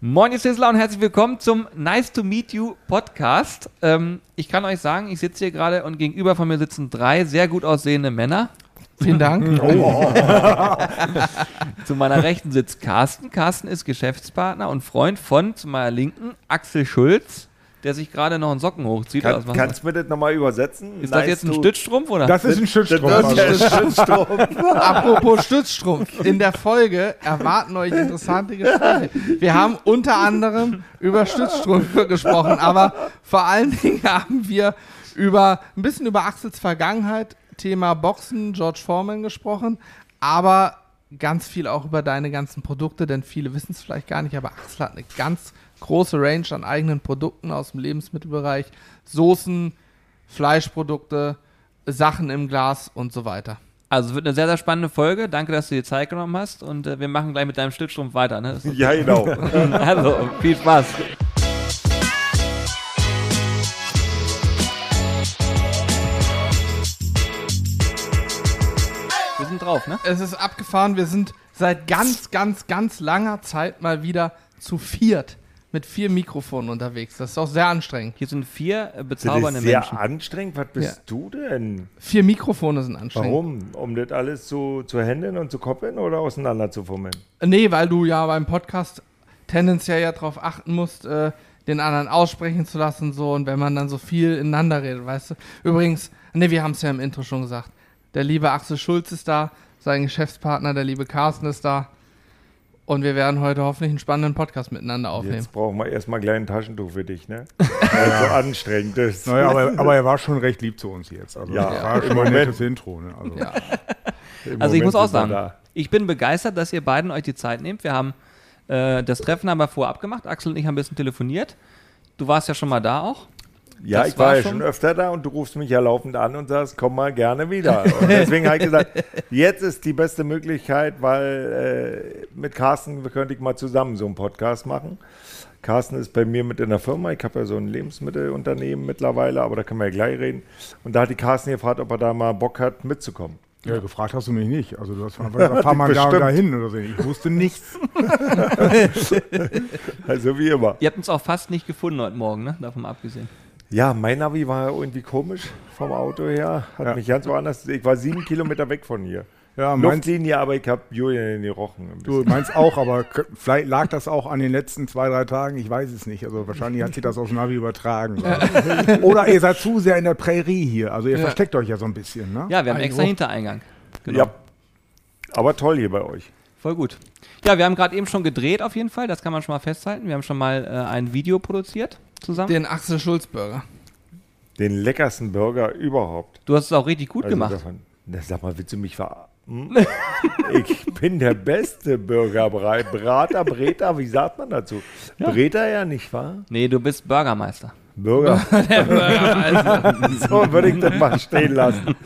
Moin, ihr Sizzler und herzlich willkommen zum Nice to Meet You Podcast. Ähm, ich kann euch sagen, ich sitze hier gerade und gegenüber von mir sitzen drei sehr gut aussehende Männer. Vielen Dank. Oh. zu meiner Rechten sitzt Carsten. Carsten ist Geschäftspartner und Freund von, zu meiner Linken, Axel Schulz der sich gerade noch einen Socken hochzieht. Kann, kannst du mir das nochmal übersetzen? Ist nice das jetzt ein Stützstrumpf oder? Das ist ein Stützstrumpf. Das ist ein Stützstrumpf. Apropos Stützstrumpf. In der Folge erwarten euch interessante Gespräche. Wir haben unter anderem über Stützstrümpfe gesprochen, aber vor allen Dingen haben wir über ein bisschen über Axels Vergangenheit, Thema Boxen, George Foreman gesprochen, aber ganz viel auch über deine ganzen Produkte, denn viele wissen es vielleicht gar nicht, aber Axel hat eine ganz große Range an eigenen Produkten aus dem Lebensmittelbereich, Soßen, Fleischprodukte, Sachen im Glas und so weiter. Also es wird eine sehr, sehr spannende Folge. Danke, dass du dir Zeit genommen hast und äh, wir machen gleich mit deinem Stützstrumpf weiter. Ne? Ja, genau. also, viel Spaß. Wir sind drauf, ne? Es ist abgefahren. Wir sind seit ganz, ganz, ganz langer Zeit mal wieder zu viert mit vier Mikrofonen unterwegs. Das ist auch sehr anstrengend. Hier sind vier äh, bezaubernde das ist sehr Menschen. anstrengend? Was bist ja. du denn? Vier Mikrofone sind anstrengend. Warum? Um das alles zu, zu händeln und zu koppeln oder auseinander zu fummeln? Nee, weil du ja beim Podcast tendenziell ja darauf achten musst, äh, den anderen aussprechen zu lassen so und wenn man dann so viel ineinander redet, weißt du. Übrigens, nee, wir haben es ja im Intro schon gesagt. Der liebe Axel Schulz ist da, sein Geschäftspartner, der liebe Carsten ist da. Und wir werden heute hoffentlich einen spannenden Podcast miteinander aufnehmen. Jetzt brauchen wir erstmal gleich ein Taschentuch für dich, ne? Weil es so anstrengend ist. Naja, aber, aber, er war schon recht lieb zu uns jetzt. Also ja, war immer ein nettes Intro. Ne? Also, ja. also ich muss auch sagen, ich bin begeistert, dass ihr beiden euch die Zeit nehmt. Wir haben äh, das Treffen aber vorab gemacht. Axel und ich haben ein bisschen telefoniert. Du warst ja schon mal da auch. Ja, das ich war, war ja schon öfter da und du rufst mich ja laufend an und sagst, komm mal gerne wieder. Und deswegen habe ich gesagt, jetzt ist die beste Möglichkeit, weil äh, mit Carsten könnte ich mal zusammen so einen Podcast machen. Carsten ist bei mir mit in der Firma. Ich habe ja so ein Lebensmittelunternehmen mittlerweile, aber da können wir ja gleich reden. Und da hat die Carsten gefragt, ob er da mal Bock hat, mitzukommen. Ja, gefragt hast du mich nicht. Also du hast einfach, fahr mal da, da hin oder so. Ich wusste nichts. also wie immer. Ihr habt uns auch fast nicht gefunden heute Morgen, ne? Davon abgesehen. Ja, mein Navi war irgendwie komisch vom Auto her. Hat ja. mich ganz woanders. Ich war sieben Kilometer weg von hier. Ja, Luftlinie, aber ich habe Julian in die Rochen. Du meinst auch, aber vielleicht lag das auch an den letzten zwei, drei Tagen. Ich weiß es nicht. Also wahrscheinlich hat sich das aufs Navi übertragen. Oder ihr seid zu sehr in der Prärie hier. Also ihr ja. versteckt euch ja so ein bisschen. Ne? Ja, wir haben extra Hintereingang. Genau. Ja. Aber toll hier bei euch. Voll gut. Ja, wir haben gerade eben schon gedreht auf jeden Fall. Das kann man schon mal festhalten. Wir haben schon mal äh, ein Video produziert zusammen? Den Axel Schulz Burger. Den leckersten Burger überhaupt. Du hast es auch richtig gut also gemacht. Davon, na, sag mal, willst du mich verarschen? Hm? ich bin der beste Burgerbrei. Brater, Breter, wie sagt man dazu? Ja. Breter ja nicht, wahr? Nee, du bist Burgermeister. Burger. der Burgermeister. so würde ich das mal stehen lassen.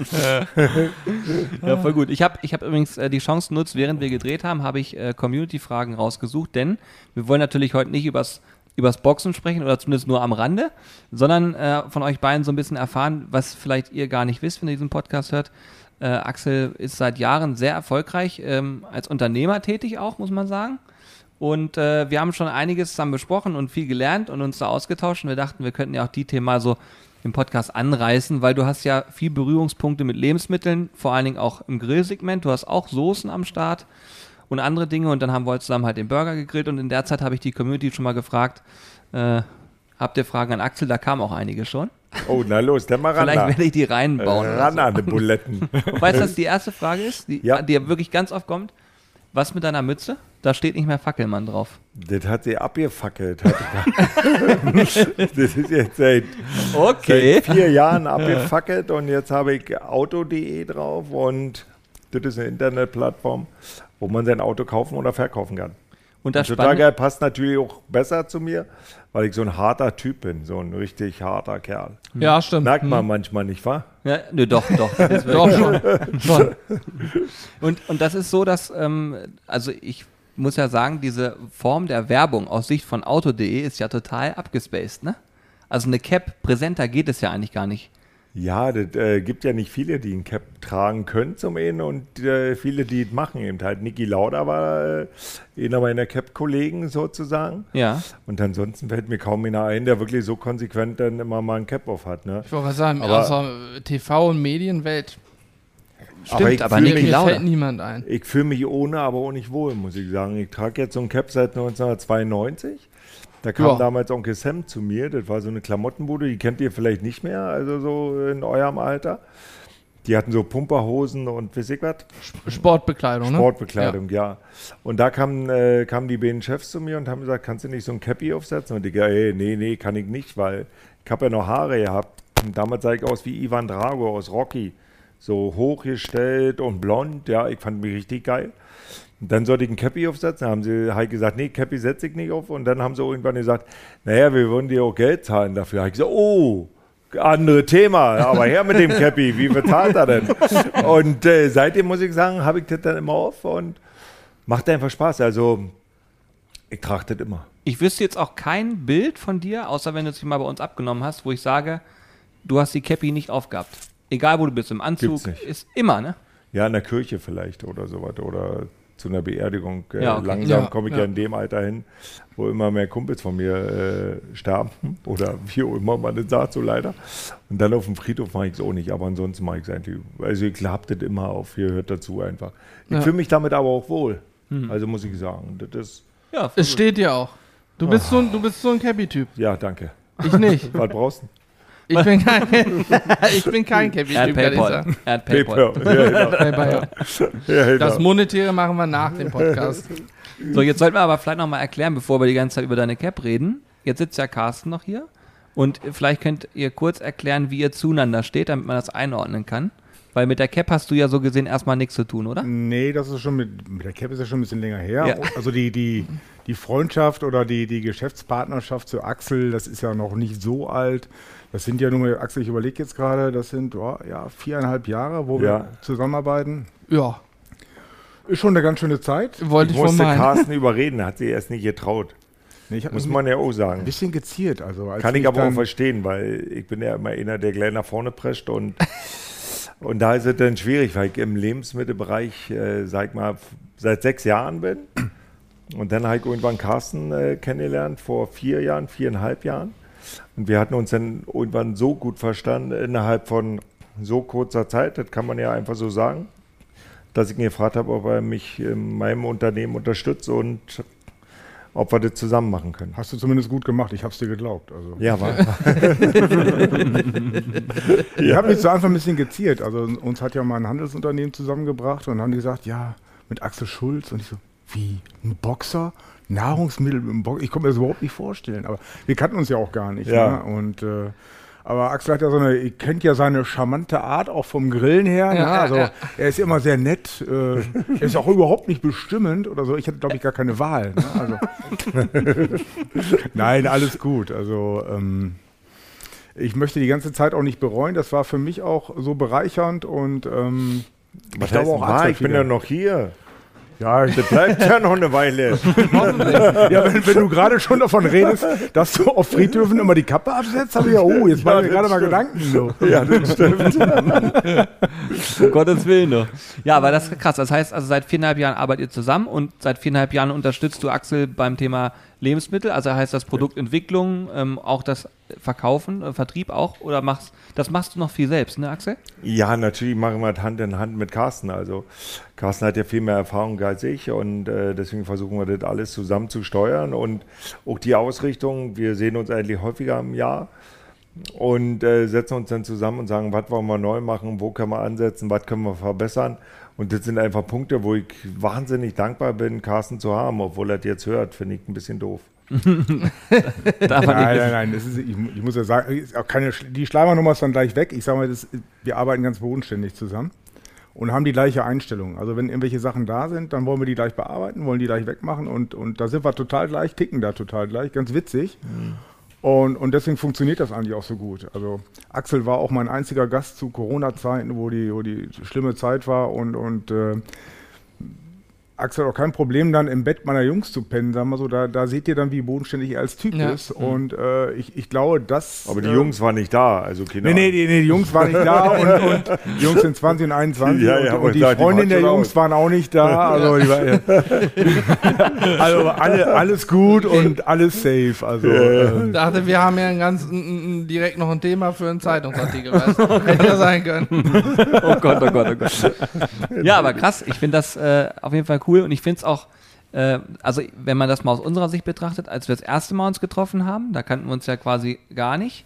ja, voll gut. Ich habe ich hab übrigens äh, die Chance genutzt, während wir gedreht haben, habe ich äh, Community-Fragen rausgesucht, denn wir wollen natürlich heute nicht übers übers Boxen sprechen oder zumindest nur am Rande, sondern äh, von euch beiden so ein bisschen erfahren, was vielleicht ihr gar nicht wisst, wenn ihr diesen Podcast hört. Äh, Axel ist seit Jahren sehr erfolgreich ähm, als Unternehmer tätig auch, muss man sagen. Und äh, wir haben schon einiges zusammen besprochen und viel gelernt und uns da ausgetauscht. Und wir dachten, wir könnten ja auch die Themen mal so im Podcast anreißen, weil du hast ja viel Berührungspunkte mit Lebensmitteln, vor allen Dingen auch im Grillsegment. Du hast auch Soßen am Start und andere Dinge. Und dann haben wir zusammen halt den Burger gegrillt und in der Zeit habe ich die Community schon mal gefragt, äh, habt ihr Fragen an Axel? Da kamen auch einige schon. Oh, na los, dann mal ran. Vielleicht werde ich die reinbauen. Ran an die Buletten. weißt du, was die erste Frage ist, die, ja. die wirklich ganz oft kommt? Was mit deiner Mütze? Da steht nicht mehr Fackelmann drauf. Das hat sie abgefackelt. das ist jetzt seit, okay. seit vier Jahren abgefackelt und jetzt habe ich auto.de drauf und das ist eine Internetplattform wo man sein Auto kaufen oder verkaufen kann. Und das und total geil, passt natürlich auch besser zu mir, weil ich so ein harter Typ bin, so ein richtig harter Kerl. Ja, stimmt. Merkt man hm. manchmal nicht, wahr? Ja, ne, doch, doch. doch schon. schon. Und, und das ist so, dass, ähm, also ich muss ja sagen, diese Form der Werbung aus Sicht von Auto.de ist ja total abgespaced, ne? Also eine Cap präsenter geht es ja eigentlich gar nicht Ja, das äh, gibt ja nicht viele, die ein Cap tragen können zum einen und äh, viele, die es machen eben halt. Niki Lauda war äh, einer meiner Cap-Kollegen sozusagen. Ja. Und ansonsten fällt mir kaum einer ein, der wirklich so konsequent dann immer mal ein Cap auf hat. Ne? Ich wollte mal sagen, Aber- außer TV und Medienwelt Stimmt, aber, fühl Niki Lauda. fällt niemand ein. Ich fühle mich ohne, aber auch nicht wohl, muss ich sagen. Ich trage jetzt so ein Cap seit 1992. Da kam Ja. damals Onkel Sam zu mir. Das war so eine Klamottenbude, die kennt ihr vielleicht nicht mehr, also so in eurem Alter. Die hatten so Pumperhosen und weiß ich was. Sportbekleidung, ne? Sportbekleidung, ja. Und da kamen, äh, kamen die beiden Chefs zu mir und haben gesagt, kannst du nicht so ein Cappy aufsetzen? Und ich, ey, nee, nee, kann ich nicht, weil ich habe ja noch Haare gehabt. Und damals sah ich aus wie Ivan Drago aus Rocky. So hochgestellt und blond, ja, ich fand mich richtig geil. Dann sollte ich ein Cappy aufsetzen. haben sie halt gesagt, nee, Cappy setze ich nicht auf. Und dann haben sie irgendwann gesagt, naja, wir würden dir auch Geld zahlen dafür. Da hab ich gesagt, oh, andere Thema, aber her mit dem Cappy, wie bezahlt er denn? Und äh, seitdem muss ich sagen, habe ich das dann immer auf und macht einfach Spaß. Also ich trage das immer. Ich wüsste jetzt auch kein Bild von dir, außer wenn du es mal bei uns abgenommen hast, wo ich sage, du hast die Cappy nicht aufgehabt. Egal wo du bist, im Anzug, ist immer, ne? Ja, in der Kirche vielleicht oder sowas oder zu einer Beerdigung. Äh, Ja, okay. Langsam Ja, komme ich ja. ja. in dem Alter hin, wo immer mehr Kumpels von mir äh, sterben oder wie auch immer man das sagt, so leider. Und dann auf dem Friedhof mache ich es auch nicht, aber ansonsten mache ich es eigentlich. Also ich habe das immer auf, hier hört dazu einfach. Ich Ja. fühle mich damit aber auch wohl. Also muss ich sagen, das ist, Ja, Es steht dir auch. Du bist so ein, du bist so ein Cappy-Typ. ja, danke. Ich nicht. Was brauchst du? Ich bin kein, ich bin kein er hat Paypal. sagen. Er hat Paypal. Genau. Paypal, ja. ja, genau. Das Monetäre machen wir nach dem Podcast. So, jetzt sollten wir aber vielleicht nochmal erklären, bevor wir die ganze Zeit über deine Cap reden. Jetzt sitzt ja Carsten noch hier. Und vielleicht könnt ihr kurz erklären, wie ihr zueinander steht, damit man das einordnen kann. Weil mit der Cap hast du ja so gesehen erstmal nichts zu tun, oder? Nee, das ist schon mit, mit der Cap ist ja schon ein bisschen länger her. Ja. Also die, die, die Freundschaft oder die, die Geschäftspartnerschaft zu Axel, das ist ja noch nicht so alt. Das sind ja nur mal, Axel, ich überlege jetzt gerade, das sind oh, ja, viereinhalb Jahre, wo Ja. wir zusammenarbeiten. Ja, Ist schon eine ganz schöne Zeit. wollte Ich ich musste. Carsten überreden, hat sie erst nicht getraut. Nee, Muss man ja auch ein sagen. bisschen geziert. Also als Kann ich aber auch verstehen, weil ich bin ja immer einer, der gleich nach vorne prescht und, und da ist es dann schwierig, weil ich im Lebensmittelbereich, äh, sag ich mal, seit sechs Jahren bin. Und dann habe ich irgendwann Carsten äh, kennengelernt, vor vier Jahren, viereinhalb Jahren. Und wir hatten uns dann irgendwann so gut verstanden, innerhalb von so kurzer Zeit, das kann man ja einfach so sagen, dass ich ihn gefragt habe, ob er mich in meinem Unternehmen unterstützt und ob wir das zusammen machen können. Hast du zumindest gut gemacht, ich habe es dir geglaubt. Also. Ja, war. Ich habe mich zu Anfang ein bisschen geziert. Also uns hat ja mal ein Handelsunternehmen zusammengebracht und haben gesagt, ja, mit Axel Schulz. Und ich so, wie, ein Boxer? Nahrungsmittel mit einem Boxer? Ich konnte mir das überhaupt nicht vorstellen. Aber wir kannten uns ja auch gar nicht. Ja. Ne? Und, äh, aber Axel hat ja so eine, ihr kennt ja seine charmante Art auch vom Grillen her. Ja, ne? Also ja. er ist immer sehr nett. Äh, er ist auch überhaupt nicht bestimmend oder so. Ich hatte, glaube ich, gar keine Wahl. Ne? Also, Nein, alles gut. Also ähm, ich möchte die ganze Zeit auch nicht bereuen. Das war für mich auch so bereichernd und ähm, Was glaube auch? Axel Ich bin ja noch hier. Ja, ich, Das bleibt ja noch eine Weile. ja wenn, wenn du gerade schon davon redest, dass du auf Friedhöfen immer die Kappe absetzt, habe ich ja, oh, jetzt Ja, machen mir das gerade mal. Gedanken. So. ja, das stimmt. Um Gottes Willen doch. Ja, aber das ist krass. Das heißt, also seit viereinhalb Jahren arbeitet ihr zusammen und seit viereinhalb Jahren unterstützt du Axel beim Thema Lebensmittel. Also heißt das Produktentwicklung, ähm, auch das Verkaufen, äh, Vertrieb auch? Oder machst das machst du noch viel selbst, ne, Axel? Ja, natürlich machen wir das Hand in Hand mit Carsten. Also Carsten hat ja viel mehr Erfahrung als ich und äh, deswegen versuchen wir das alles zusammen zu steuern und auch die Ausrichtung. Wir sehen uns eigentlich häufiger im Jahr und äh, setzen uns dann zusammen und sagen, was wollen wir neu machen, wo können wir ansetzen, was können wir verbessern. Und das sind einfach Punkte, wo ich wahnsinnig dankbar bin, Carsten zu haben, obwohl er das jetzt hört, finde ich ein bisschen doof. Nein, nein, nein. Das ist, ich, ich muss ja sagen, keine, die Schleimernummer ist dann gleich weg. Ich sage mal, das, wir arbeiten ganz bodenständig zusammen und haben die gleiche Einstellung. Also wenn irgendwelche Sachen da sind, dann wollen wir die gleich bearbeiten, wollen die gleich wegmachen und, und da sind wir total gleich, ticken da total gleich, ganz witzig. Und, und deswegen funktioniert das eigentlich auch so gut. Also Axel war auch mein einziger Gast zu Corona-Zeiten, wo die, wo die schlimme Zeit war und, und äh, Axel auch kein Problem, dann im Bett meiner Jungs zu pennen, sagen wir so. Da, da seht ihr dann, wie bodenständig er als Typ Ja. ist. Und äh, ich, ich glaube, das. Aber die äh, Jungs waren nicht da, also Kinder. Nee, nee, die, nee, die Jungs waren nicht da und, und die Jungs sind 20 und 21 Ja, ja, und, aber und die die Freundin der Jungs aus. waren auch nicht da. Also, die war, also alle, alles gut und alles safe. Also äh, Ich dachte, wir haben ja ein ganz, n, n, direkt noch ein Thema für einen Zeitungsartikel. Weißt? Hätte ja sein können. Oh Gott, oh Gott, oh Gott. Ja, aber krass. Ich finde das äh, auf jeden Fall cool und ich finde es auch, äh, also wenn man das mal aus unserer Sicht betrachtet, als wir das erste Mal uns getroffen haben, da kannten wir uns ja quasi gar nicht,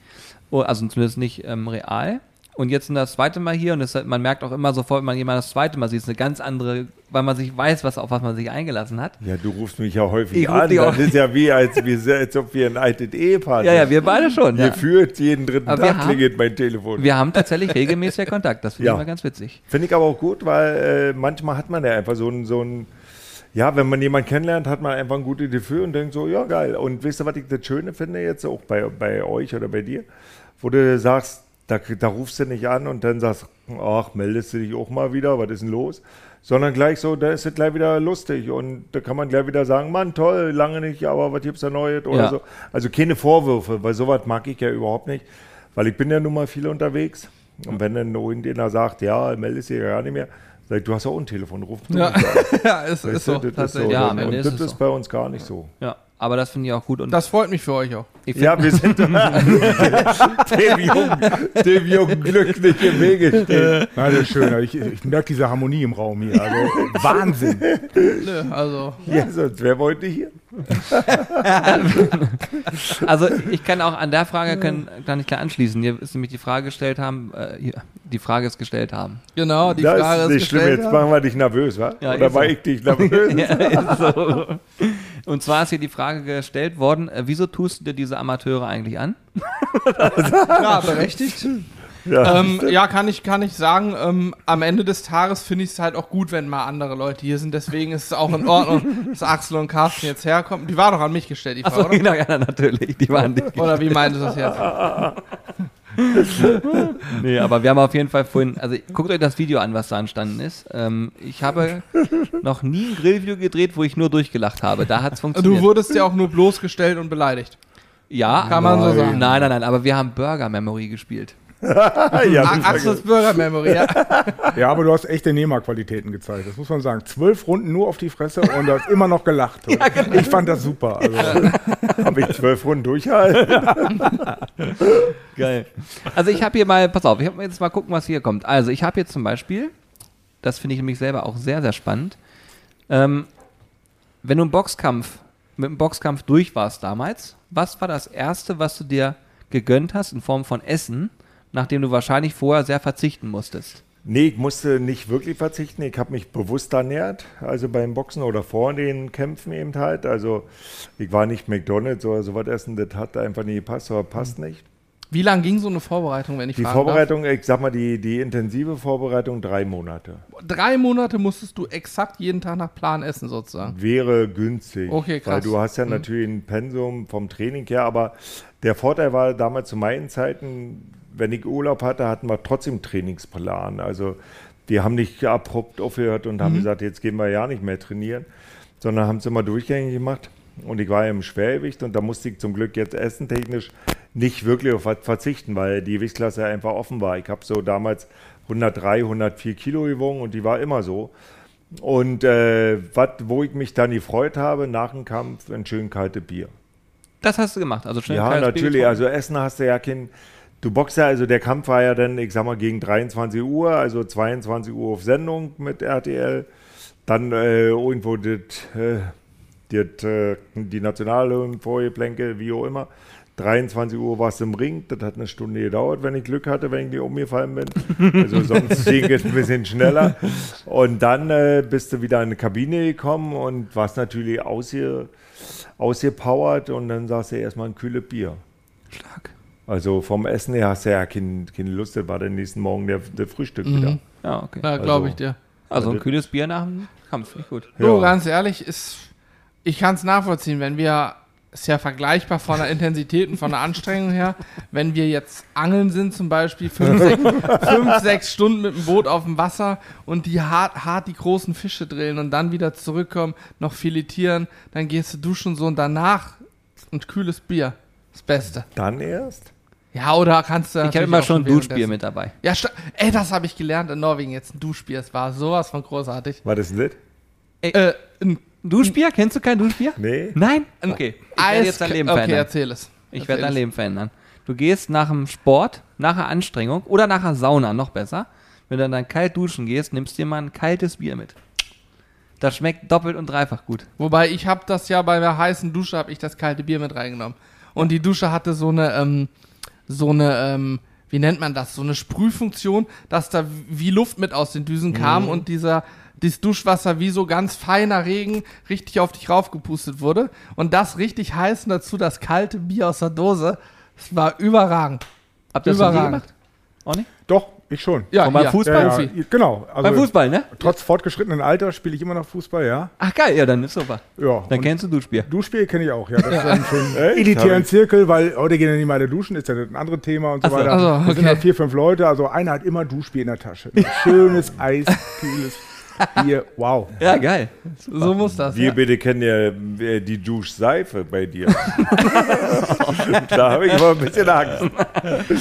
Oh, also zumindest nicht ähm, real. Und jetzt sind das zweite Mal hier und das, man merkt auch immer sofort, wenn man jemanden das zweite Mal sieht, ist eine ganz andere, weil man sich weiß, was, auf was man sich eingelassen hat. Ja, du rufst mich ja häufig Ich an. Das ist ja wie, als, wir, als ob wir ein altes Ehepaar Ja, ja, wir beide schon. Ja. Gefühlt jeden dritten Aber Tag haben- klingelt mein Telefon. Wir haben tatsächlich regelmäßig Kontakt. Das finde Ja. ich immer ganz witzig. Finde ich aber auch gut, weil äh, manchmal hat man ja einfach so ein, so ein, ja, wenn man jemanden kennenlernt, hat man einfach ein gutes Gefühl und denkt so, ja, geil. Und wisst ihr, was ich das Schöne finde jetzt auch bei, bei euch oder bei dir? Wo du sagst, da, da rufst du nicht an und dann sagst, ach, meldest du dich auch mal wieder, was ist denn los? Sondern gleich so, da ist es gleich wieder lustig und da kann man gleich wieder sagen, Mann, toll, lange nicht, aber was gibt's da Neues oder Ja. so. Also keine Vorwürfe, weil sowas mag ich ja überhaupt nicht, weil ich bin ja nun mal viel unterwegs. Und wenn dann irgendjemand sagt, ja, meldest dich ja gar nicht mehr, sag ich, du hast ja auch ein Telefon, ruf du Ja, ja ist, ist so. das ist so. Ja, und Ende das ist so. bei uns gar nicht so. Ja, aber das finde ich auch gut. Und Das freut mich für euch auch. ich Ja, wir sind dem, Jungen, dem Jungen Glück nicht im Wege stehen. na, das ist schön. Ich, ich merke diese Harmonie im Raum hier. Also Wahnsinn. Nö, also, Ja, sonst wer wollte hier? Also ich kann auch an der Frage können, kann ich gleich anschließen. Hier ist nämlich die Frage gestellt haben, äh, hier, die Frage ist gestellt haben. genau, die das Frage ist ist nicht schlimm, gestellt. jetzt machen wir dich nervös, wa? Ja, Oder war so. ich dich nervös? Ja, ist so. Und zwar ist hier die Frage gestellt worden, äh, wieso tust du dir diese Amateure eigentlich an? Ja, berechtigt. Ja. ähm, ja, kann ich, kann ich sagen, ähm, am Ende des Tages finde ich es halt auch gut, wenn mal andere Leute hier sind. Deswegen ist es auch in Ordnung, dass Axel und Carsten jetzt herkommen. Die war doch an mich gestellt, die Frage, Achso, oder? ja, natürlich. Die waren die. Oder wie meint du das jetzt? Nee, aber wir haben auf jeden Fall vorhin, also guckt euch das Video an, was da entstanden ist. Ähm, ich habe noch nie ein Grillvideo gedreht, wo ich nur durchgelacht habe. Da hat es Du funktioniert. wurdest ja auch nur bloßgestellt und beleidigt. ja, Kann man so sagen. Nein, nein, nein, aber wir haben Burger Memory gespielt. ja, Axels Burger Memory, ja. Ja, aber du hast echte Nehmer-Qualitäten gezeigt. Das muss man sagen. Zwölf Runden nur auf die Fresse und du hast immer noch gelacht. Ich fand das super. Also, habe ich zwölf Runden durchgehalten. Geil. Also ich habe hier mal, pass auf, ich habe jetzt mal gucken, was hier kommt. Also ich habe hier zum Beispiel, das finde ich nämlich selber auch sehr, sehr spannend, ähm, wenn du einen Boxkampf, mit einem Boxkampf durch warst damals, was war das Erste, was du dir gegönnt hast in Form von Essen, nachdem du wahrscheinlich vorher sehr verzichten musstest? Nee, ich musste nicht wirklich verzichten. Ich habe mich bewusst ernährt, also beim Boxen oder vor den Kämpfen eben halt. Also ich war nicht McDonalds oder sowas essen, das hat einfach nie gepasst oder passt nicht. Wie lang ging so eine Vorbereitung, wenn ich Die Vorbereitung, ich sag mal, die, die intensive Vorbereitung drei Monate. darf? Drei Monate musstest du exakt jeden Tag nach Plan essen, sozusagen. Wäre günstig. Okay, krass. Weil du hast ja Mhm. natürlich ein Pensum vom Training her, aber der Vorteil war damals zu meinen Zeiten, wenn ich Urlaub hatte, hatten wir trotzdem Trainingsplan. Also wir haben nicht abrupt aufgehört und haben Mhm. gesagt, jetzt gehen wir ja nicht mehr trainieren, sondern haben es immer durchgängig gemacht. Und ich war ja im Schwergewicht und da musste ich zum Glück jetzt essentechnisch nicht wirklich auf was verzichten, weil die Gewichtsklasse einfach offen war. Ich habe so damals 103, 104 Kilo gewogen und die war immer so. Und äh, wat, wo ich mich dann gefreut habe, nach dem Kampf, ein schön kaltes Bier. Das hast du gemacht, also schnell Ja, kaltes Bier natürlich. getrunken. Also Essen hast du ja kein. Du boxst ja, also der Kampf war ja dann, ich sag mal, gegen 23 Uhr, also 22 Uhr auf Sendung mit RTL. Dann äh, irgendwo das, äh, das, äh, die Nationale Vorgeplänke, wie auch immer. 23 Uhr warst du im Ring, das hat eine Stunde gedauert, wenn ich Glück hatte, wenn ich nicht umgefallen bin. Also sonst ging es ein bisschen schneller. Und dann äh, bist du wieder in die Kabine gekommen und warst natürlich ausge, ausgepowert und dann sagst du erstmal ein kühles Bier. Stark. Also vom Essen her hast du ja keine, keine Lust, das war der nächsten Morgen der, der Frühstück Mhm. wieder. Ja, okay. Ja, glaube Also- ich dir. Also ein das- kühles Bier nach dem Kampf, nicht gut. Du, Ja. ganz ehrlich, ist, ich kann es nachvollziehen, wenn wir ist ja vergleichbar von der Intensität und von der Anstrengung her. Wenn wir jetzt angeln sind, zum Beispiel fünf, sechs, fünf, sechs Stunden mit dem Boot auf dem Wasser und die hart, hart die großen Fische drillen und dann wieder zurückkommen, noch filetieren, dann gehst du duschen und so und danach ein kühles Bier. Das Beste. Dann erst? Ja, oder kannst du. Ich habe immer schon ein Duschbier mit dabei. Ja, ey, das habe ich gelernt in Norwegen jetzt. Ein Duschbier. Es war sowas von großartig. War das nicht? Äh, ein Duschbier? Kennst du kein Duschbier? Nee. Nein? Okay. Ich werde Eis. jetzt dein Leben okay, verändern. erzähl es. Ich Erzähl werde dein es. Leben verändern. Du gehst nach dem Sport, nach der Anstrengung oder nach der Sauna, noch besser. Wenn du dann kalt duschen gehst, nimmst dir mal ein kaltes Bier mit. Das schmeckt doppelt und dreifach gut. Wobei ich habe das ja bei der heißen Dusche habe ich das kalte Bier mit reingenommen. Und die Dusche hatte so eine, ähm, so eine, ähm, wie nennt man das? So eine Sprühfunktion, dass da wie Luft mit aus den Düsen kam und dieser dieses Duschwasser wie so ganz feiner Regen richtig auf dich raufgepustet wurde. Und das richtig heiß und dazu das kalte Bier aus der Dose. Es war überragend. Habt ihr das Überragend. gemacht? Auch nicht? Doch, ich schon. Ja, Und beim hier, Fußball? Ja, ja, genau. Also, Beim Fußball, ne? Trotz fortgeschrittenen Alter spiele ich immer noch Fußball, ja. Ach geil, ja, dann ist super. Ja. Dann kennst du Duschbier. Duschspiel kenne ich auch, ja. Das ist dann einen Echt? elitären Zirkel, weil heute gehen ja nicht mal alle duschen, ist ja ein anderes Thema und so so. weiter. Ach so, Wir sind okay. da vier, fünf Leute, also einer hat immer Duschbier in der Tasche. Ein schönes, eiskühles Bier, wow. Ja, geil. So muss das. Wir Ja. bitte kennen ja äh, die Duschseife bei dir. da habe ich aber ein bisschen Angst.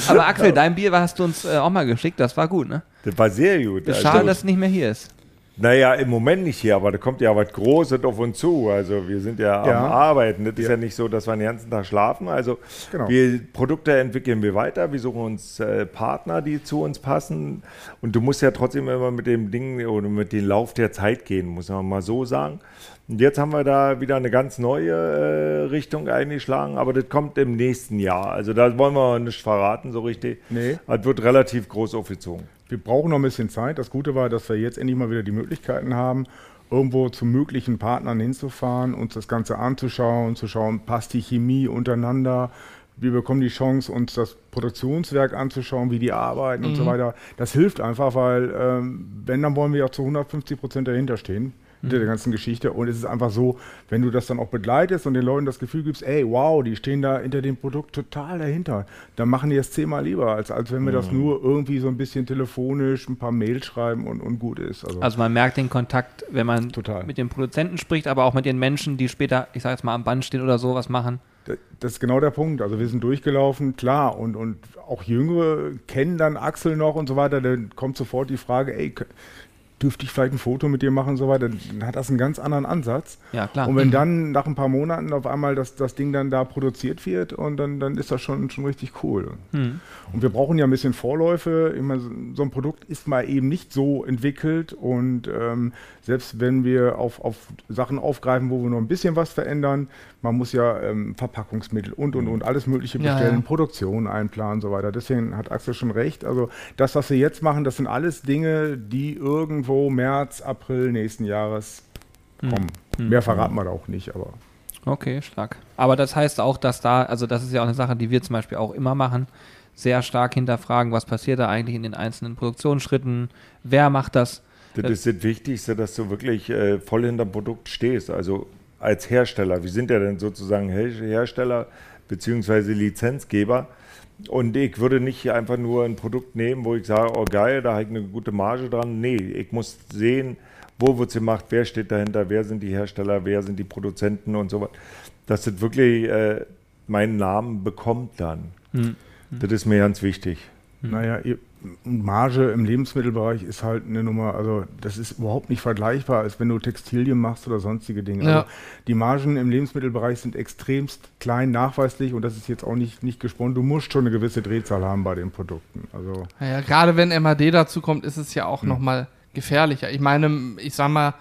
Aber Axel, dein Bier hast du uns äh, auch mal geschickt, das war gut, ne? Das war sehr gut. Schade, dass es nicht mehr hier ist. Naja, im Moment nicht hier, aber da kommt ja was Großes auf uns zu. Also wir sind ja, Ja. am Arbeiten. Das ist ja nicht so, dass wir den ganzen Tag schlafen. Also Genau. wir Produkte entwickeln wir weiter. Wir suchen uns äh, Partner, die zu uns passen. Und du musst ja trotzdem immer mit dem Ding oder mit dem Lauf der Zeit gehen, muss man mal so sagen. Und jetzt haben wir da wieder eine ganz neue äh, Richtung eingeschlagen, aber das kommt im nächsten Jahr. Also da wollen wir nicht verraten so richtig. Nee. Das wird relativ groß aufgezogen. Wir brauchen noch ein bisschen Zeit. Das Gute war, dass wir jetzt endlich mal wieder die Möglichkeiten haben, irgendwo zu möglichen Partnern hinzufahren, uns das Ganze anzuschauen, zu schauen, passt die Chemie untereinander. Wir bekommen die Chance, uns das Produktionswerk anzuschauen, wie die arbeiten und so weiter. Das hilft einfach, weil ähm, wenn, dann wollen wir auch zu 150 Prozent dahinter stehen, hinter der ganzen Geschichte. Und es ist einfach so, wenn du das dann auch begleitest und den Leuten das Gefühl gibst, ey, wow, die stehen da hinter dem Produkt total dahinter, dann machen die es zehnmal lieber, als, als wenn wir das nur irgendwie so ein bisschen telefonisch, ein paar Mails schreiben und, und gut ist. Also, Also man merkt den Kontakt, wenn man Total. mit den Produzenten spricht, aber auch mit den Menschen, die später, ich sag jetzt mal, am Band stehen oder sowas machen. Da- Das ist genau der Punkt. Also wir sind durchgelaufen, klar, und, und auch Jüngere kennen dann Axel noch und so weiter. Dann kommt sofort die Frage, ey, dürfte ich vielleicht ein Foto mit dir machen und so weiter. Dann hat das einen ganz anderen Ansatz. Ja, klar. Und wenn dann nach ein paar Monaten auf einmal das, das Ding dann da produziert wird und dann, dann ist das schon, schon richtig cool. Hm. Und wir brauchen ja ein bisschen Vorläufe. Ich meine, so- ein Produkt ist mal eben nicht so entwickelt und ähm, selbst wenn wir auf, auf Sachen aufgreifen, wo wir noch ein bisschen was verändern, man muss ja ähm, Verpackungsmittel und und und alles Mögliche Ja, bestellen, ja. Produktion einplanen und so weiter. Deswegen hat Axel schon recht. Also das, was wir jetzt machen, das sind alles Dinge, die irgendwo März, April nächsten Jahres kommen. Mehr verraten wir da auch nicht, aber Okay, stark. Aber das heißt auch, dass da, also das ist ja auch eine Sache, die wir zum Beispiel auch immer machen, sehr stark hinterfragen, was passiert da eigentlich in den einzelnen Produktionsschritten, wer macht das. Das Das- ist das Wichtigste, dass du wirklich äh, voll hinterm Produkt stehst. Also als Hersteller. Wir sind ja dann sozusagen Her Hersteller bzw. Lizenzgeber. Und ich würde nicht einfach nur ein Produkt nehmen, wo ich sage, oh geil, da habe ich eine gute Marge dran. Nee, ich muss sehen, wo wird es gemacht, wer steht dahinter, wer sind die Hersteller, wer sind die Produzenten und so weiter. Dass das wirklich äh, meinen Namen bekommt dann. Hm. Das ist mir ganz wichtig. Naja, ihr- Marge im Lebensmittelbereich ist halt eine Nummer, also das ist überhaupt nicht vergleichbar, als wenn du Textilien machst oder sonstige Dinge. Ja. Also die Margen im Lebensmittelbereich sind extremst klein, nachweislich und das ist jetzt auch nicht, nicht gesponnen. Du musst schon eine gewisse Drehzahl haben bei den Produkten. Also Naja, gerade wenn MAD dazu kommt, ist es ja auch Hm. noch mal gefährlicher. Ich meine, ich sag mal,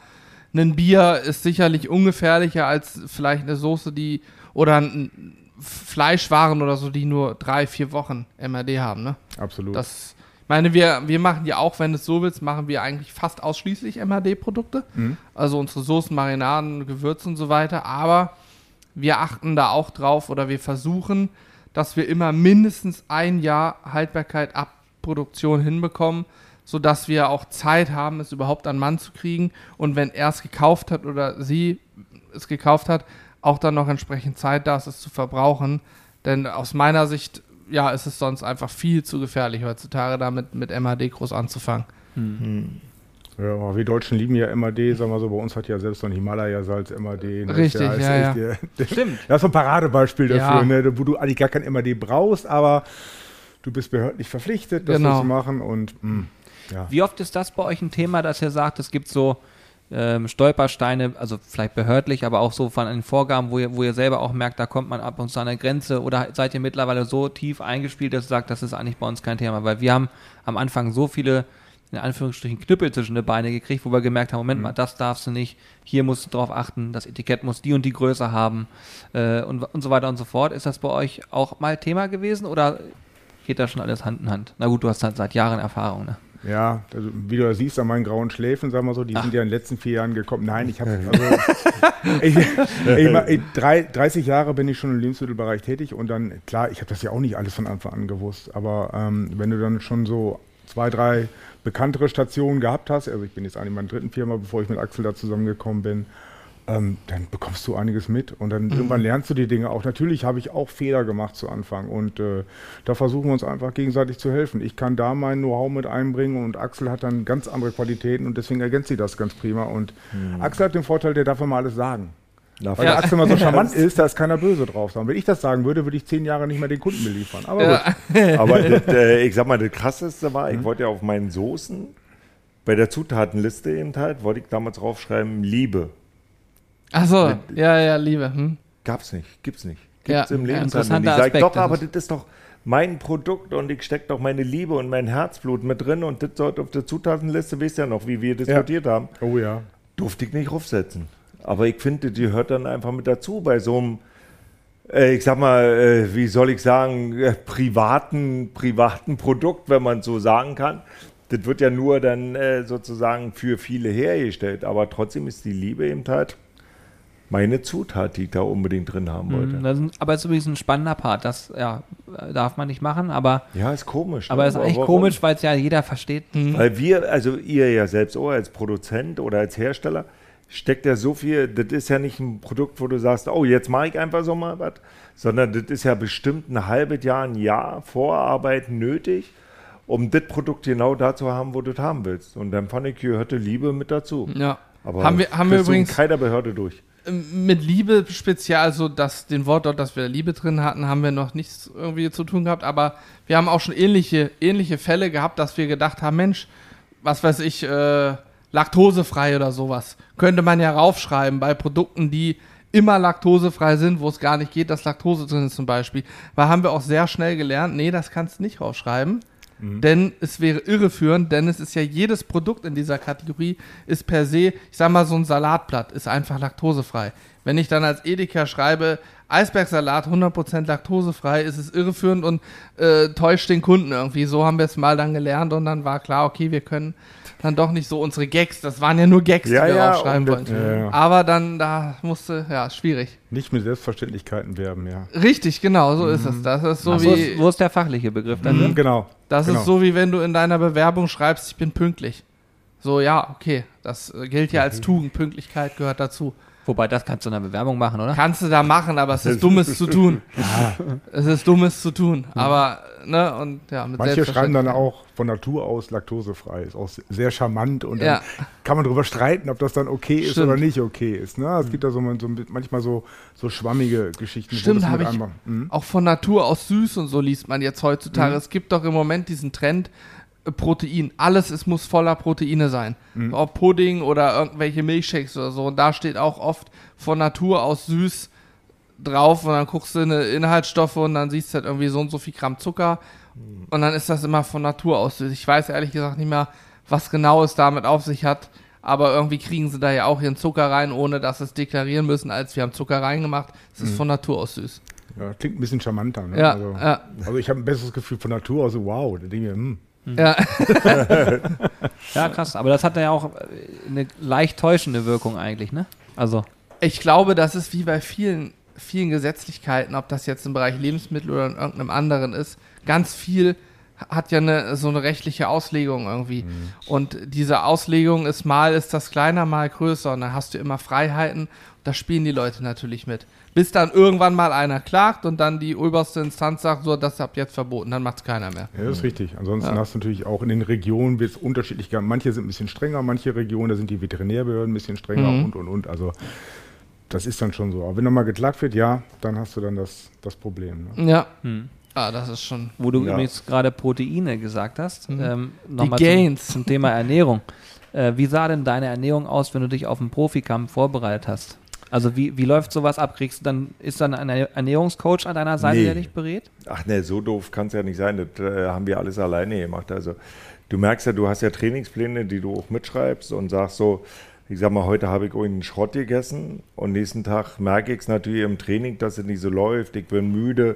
ein Bier ist sicherlich ungefährlicher als vielleicht eine Soße, die oder ein Fleischwaren oder so, die nur drei, vier Wochen MAD haben. Ne? absolut. Das, meine, wir, wir machen ja auch, wenn du es so willst, machen wir eigentlich fast ausschließlich MAD-Produkte. Mhm. Also unsere Soßen, Marinaden, Gewürze und so weiter. Aber wir achten da auch drauf oder wir versuchen, dass wir immer mindestens ein Jahr Haltbarkeit ab Produktion hinbekommen, sodass wir auch Zeit haben, es überhaupt an Mann zu kriegen. Und wenn er es gekauft hat oder sie es gekauft hat, auch dann noch entsprechend Zeit da ist, es zu verbrauchen. Denn aus meiner Sicht, ja, ist es sonst einfach viel zu gefährlich heutzutage, damit mit MHD groß anzufangen. Ja, aber wir Deutschen lieben ja MAD, sagen wir so, bei uns hat ja selbst so ein Himalaya-Salz MAD. ne? Richtig, ist ja, ist ja. echt, Stimmt. Das ist so ein Paradebeispiel dafür, Ja. ne, wo du eigentlich gar kein MAD brauchst, aber du bist behördlich verpflichtet, das Genau. so zu machen und mh, ja. Wie oft ist das bei euch ein Thema, dass ihr sagt, es gibt so ähm, Stolpersteine, also vielleicht behördlich, aber auch so von den Vorgaben, wo ihr, wo ihr selber auch merkt, da kommt man ab und zu an eine Grenze oder seid ihr mittlerweile so tief eingespielt, dass ihr sagt, das ist eigentlich bei uns kein Thema, weil wir haben am Anfang so viele in Anführungsstrichen Knüppel zwischen die Beine gekriegt, wo wir gemerkt haben, Moment mal, das darfst du nicht, hier musst du drauf achten, das Etikett muss die und die Größe haben äh, und, und so weiter und so fort. Ist das bei euch auch mal Thema gewesen oder geht da schon alles Hand in Hand? Na gut, du hast halt seit Jahren Erfahrung, ne? Ja, also wie du siehst an meinen grauen Schläfen, sagen wir so, die Ach. sind ja in den letzten vier Jahren gekommen. Nein, ich habe also, ich, ich, ich, drei, 30 Jahre bin ich schon im Lebensmittelbereich tätig und dann, klar, ich habe das ja auch nicht alles von Anfang an gewusst, aber ähm, wenn du dann schon so zwei, drei bekanntere Stationen gehabt hast, also ich bin jetzt eigentlich in meiner dritten Firma, bevor ich mit Axel da zusammengekommen bin, ähm, dann bekommst du einiges mit und dann irgendwann lernst du die Dinge auch. Natürlich habe ich auch Fehler gemacht zu Anfang und äh, da versuchen wir uns einfach gegenseitig zu helfen. Ich kann da mein Know-how mit einbringen und Axel hat dann ganz andere Qualitäten und deswegen ergänzt sie das ganz prima. Und Axel hat den Vorteil, der darf immer alles sagen. Na, Weil der Axel immer so charmant ist, da ist keiner böse drauf. Sondern Wenn ich das sagen würde, würde ich zehn Jahre nicht mehr den Kunden beliefern. Aber gut. Ja. Aber das, äh, ich sag mal, das krasseste war, ich wollte ja auf meinen Soßen bei der Zutatenliste eben halt, wollte ich damals draufschreiben, Liebe. Achso, ja, ja, Liebe. Hm? Gab's nicht, gibt's nicht. Ja, Gibt's im ja, Lebenshandel. interessanter Ich sag, Aspekt, doch, aber das ist doch mein Produkt und ich stecke doch meine Liebe und mein Herzblut mit drin und das sollte auf der Zutatenliste, wisst ja noch, wie wir diskutiert haben, Oh ja. durfte ich nicht draufsetzen. Aber ich finde, die hört dann einfach mit dazu bei so einem, äh, ich sag mal, äh, wie soll ich sagen, äh, privaten, privaten Produkt, wenn man so sagen kann. Das wird ja nur dann äh, sozusagen für viele hergestellt, aber trotzdem ist die Liebe eben halt meine Zutat, die ich da unbedingt drin haben wollte. Mhm, Das ist, aber es ist übrigens ein spannender Part. Das ja, darf man nicht machen, aber, Ja, ist komisch. ne? aber es ist echt komisch, weil es ja jeder versteht. Weil wir, also ihr ja selbst auch als Produzent oder als Hersteller, steckt ja so viel, das ist ja nicht ein Produkt, wo du sagst, oh, jetzt mache ich einfach so mal was, sondern das ist ja bestimmt ein halbes Jahr, ein Jahr Vorarbeit nötig, um das Produkt genau da zu haben, wo du das haben willst. Und dann fand ich, gehörte Liebe mit dazu. Ja. Aber haben wir, haben wir übrigens keiner Behörde durch. Ähm, mit Liebe speziell, also das, den Wortlaut, dass wir Liebe drin hatten, haben wir noch nichts irgendwie zu tun gehabt, aber wir haben auch schon ähnliche, ähnliche Fälle gehabt, dass wir gedacht haben, Mensch, was weiß ich, äh, laktosefrei oder sowas. Könnte man ja raufschreiben bei Produkten, die immer laktosefrei sind, wo es gar nicht geht, dass Laktose drin ist zum Beispiel. Weil haben wir auch sehr schnell gelernt, nee, das kannst du nicht raufschreiben. Denn es wäre irreführend, denn es ist ja jedes Produkt in dieser Kategorie ist per se, ich sag mal, so ein Salatblatt ist einfach laktosefrei. Wenn ich dann als Edeka schreibe, Eisbergsalat 100% laktosefrei, ist es irreführend und äh, täuscht den Kunden irgendwie. So haben wir es mal dann gelernt und dann war klar, okay, wir können dann doch nicht so unsere Gags, das waren ja nur Gags, Ja, die wir ja, aufschreiben wollten. Ja, ja. Aber dann, da musste, ja, schwierig. Nicht mit Selbstverständlichkeiten werben, ja. Richtig, genau, so ist es. Das ist so Ach, wie. wo, ist, wo ist der fachliche Begriff dann? Mhm, genau. Das genau. ist so, wie wenn du in deiner Bewerbung schreibst, ich bin pünktlich. So, ja, okay. Das äh, gilt ja als Tugend. Pünktlichkeit gehört dazu. Wobei, das kannst du in der Bewerbung machen, oder? Kannst du da machen, aber es ist Dummes zu tun. Es ist Dummes zu tun. Aber, ne, und ja, mit Manche schreiben dann auch von Natur aus laktosefrei. Ist auch sehr charmant und dann Ja. kann man darüber streiten, ob das dann okay ist Stimmt. oder nicht okay ist. Ne? Es gibt da so, so manchmal so, so schwammige Geschichten. Stimmt, das habe ich einmal- Mhm. auch von Natur aus süß und so liest man jetzt heutzutage. Es gibt doch im Moment diesen Trend, Protein. Alles es muss voller Proteine sein. Ob Pudding oder irgendwelche Milchshakes oder so. Und da steht auch oft von Natur aus süß drauf und dann guckst du in die Inhaltsstoffe und dann siehst du halt irgendwie so und so viel Gramm Zucker und dann ist das immer von Natur aus süß. Ich weiß ehrlich gesagt nicht mehr, was genau es damit auf sich hat, aber irgendwie kriegen sie da ja auch ihren Zucker rein, ohne dass sie es deklarieren müssen, als wir haben Zucker reingemacht. Es ist von Natur aus süß. Ja, klingt ein bisschen charmanter. Ne? Ja, also, ja, also ich habe ein besseres Gefühl von Natur aus. Wow, da denke ich, hm. Ja. Ja, krass. Aber das hat ja auch äh, eine leicht täuschende Wirkung eigentlich, ne? Also, Ich glaube, das ist wie bei vielen, vielen Gesetzlichkeiten, ob das jetzt im Bereich Lebensmittel oder in irgendeinem anderen ist, ganz viel hat ja eine, so eine rechtliche Auslegung irgendwie. Und diese Auslegung ist mal ist das kleiner, mal größer. Und dann hast du immer Freiheiten. Da spielen die Leute natürlich mit. Bis dann irgendwann mal einer klagt und dann die oberste Instanz sagt, so, das habt ihr jetzt verboten, dann macht es keiner mehr. Ja, das ist richtig. Ansonsten Ja. hast du natürlich auch in den Regionen wird es unterschiedlich. Manche sind ein bisschen strenger, manche Regionen, da sind die Veterinärbehörden ein bisschen strenger Mhm. und und und. Also das ist dann schon so. Aber wenn nochmal geklagt wird, ja, dann hast du dann das, das Problem. Ne? Ja. Hm. Ah, das ist schon. Wo du Ja. übrigens gerade Proteine gesagt hast, Mhm. ähm, nochmal zum, zum Thema Ernährung. Äh, wie sah denn deine Ernährung aus, wenn du dich auf einen Profikampf vorbereitet hast? Also wie, wie läuft sowas ab? Kriegst du dann, ist dann ein Ernährungscoach an deiner Seite, Nee. der dich berät? Ach ne, so doof kann es ja nicht sein. Das äh, haben wir alles alleine gemacht. Also du merkst ja, du hast ja Trainingspläne, die du auch mitschreibst und sagst so, ich sag mal, heute habe ich irgendeinen Schrott gegessen und nächsten Tag merke ich es natürlich im Training, dass es nicht so läuft. Ich bin müde,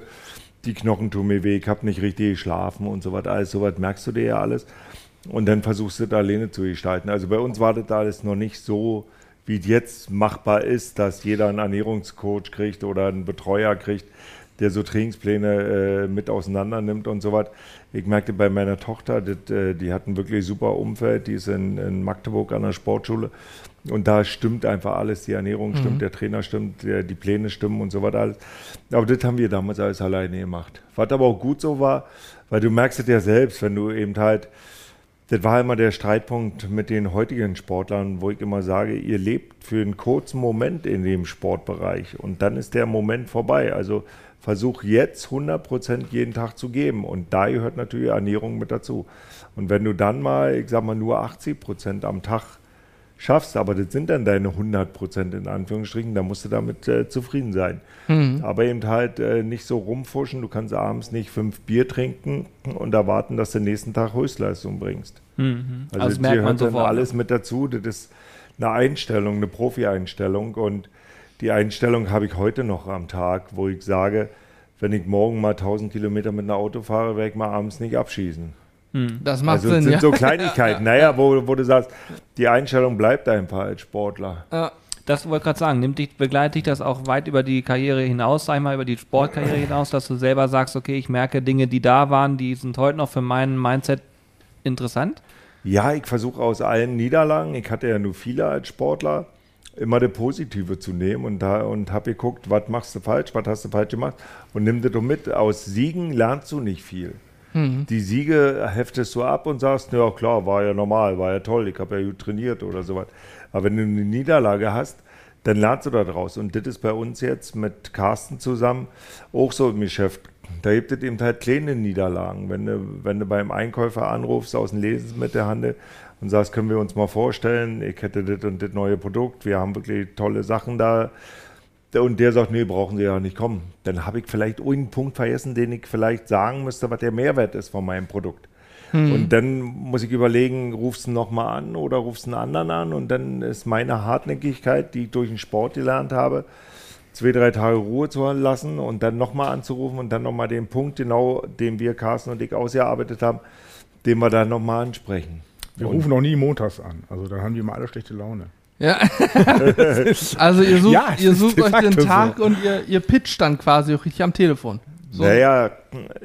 die Knochen tun mir weh, ich habe nicht richtig geschlafen und so was. Alles so was merkst du dir ja alles. Und dann versuchst du das alleine zu gestalten. Also bei uns war das alles noch nicht so, wie es jetzt machbar ist, dass jeder einen Ernährungscoach kriegt oder einen Betreuer kriegt, der so Trainingspläne äh, mit auseinander nimmt und so was. Ich merkte bei meiner Tochter, das, äh, die hat ein wirklich super Umfeld, die ist in, in Magdeburg an der Sportschule und da stimmt einfach alles, die Ernährung stimmt, der Trainer stimmt, der, die Pläne stimmen und so weiter alles. Aber das haben wir damals alles alleine gemacht. Was aber auch gut so war, weil du merkst es ja selbst, wenn du eben halt das war immer der Streitpunkt mit den heutigen Sportlern, wo ich immer sage, ihr lebt für einen kurzen Moment in dem Sportbereich und dann ist der Moment vorbei. Also versuch jetzt 100% jeden Tag zu geben und da gehört natürlich Ernährung mit dazu. Und wenn du dann mal, ich sag mal, nur 80% am Tag schaffst, aber das sind dann deine 100% in Anführungsstrichen, dann musst du damit äh, zufrieden sein. Aber eben halt äh, nicht so rumfuschen, du kannst abends nicht fünf Bier trinken und erwarten, dass du den nächsten Tag Höchstleistung bringst. Mhm. Also, Also, das das merkt man sofort. alles mit dazu. Das ist eine Einstellung, eine Profi-Einstellung. Und die Einstellung habe ich heute noch am Tag, wo ich sage, wenn ich morgen mal 1000 Kilometer mit einem Auto fahre, werde ich mal abends nicht abschießen. Das macht also Sinn, sind ja. so Kleinigkeiten, naja, wo, wo du sagst, die Einstellung bleibt einfach als Sportler. ja. Das wollte ich gerade sagen. Nimmt dich, begleitet dich das auch weit über die Karriere hinaus, sag ich mal, über die Sportkarriere hinaus, dass du selber sagst, okay, ich merke Dinge, die da waren, die sind heute noch für meinen Mindset interessant? Ja, ich versuche aus allen Niederlagen, ich hatte ja nur viele als Sportler, immer das Positive zu nehmen und, da, und habe geguckt, was machst du falsch, was hast du falsch gemacht und nimm das doch mit. Aus Siegen lernst du nicht viel. Die Siege heftest du ab und sagst, ja klar, war ja normal, war ja toll, ich habe ja gut trainiert oder sowas. Aber wenn du eine Niederlage hast, dann lernst du da draus. Und das ist bei uns jetzt mit Carsten zusammen auch so im Geschäft. Da gibt es eben halt kleine Niederlagen. Wenn du, wenn du beim Einkäufer anrufst aus dem Lebensmittelhandel und sagst, können wir uns mal vorstellen, ich hätte das und das neue Produkt, wir haben wirklich tolle Sachen da. Und der sagt, nee, brauchen Sie ja nicht kommen. Dann habe ich vielleicht irgendeinen Punkt vergessen, den ich vielleicht sagen müsste, was der Mehrwert ist von meinem Produkt. Und dann muss ich überlegen, rufst du nochmal an oder rufst einen anderen an? Und dann ist meine Hartnäckigkeit, die ich durch den Sport gelernt habe, zwei, drei Tage Ruhe zu lassen und dann nochmal anzurufen und dann nochmal den Punkt, genau den wir, Carsten und ich, ausgearbeitet haben, den wir dann nochmal ansprechen. Wir Und- rufen noch nie montags an. Also dann haben die immer alle schlechte Laune. Ja. also ihr sucht, Ja, ihr sucht euch den Tag so. und ihr, ihr pitcht dann quasi auch richtig am Telefon. So. Naja,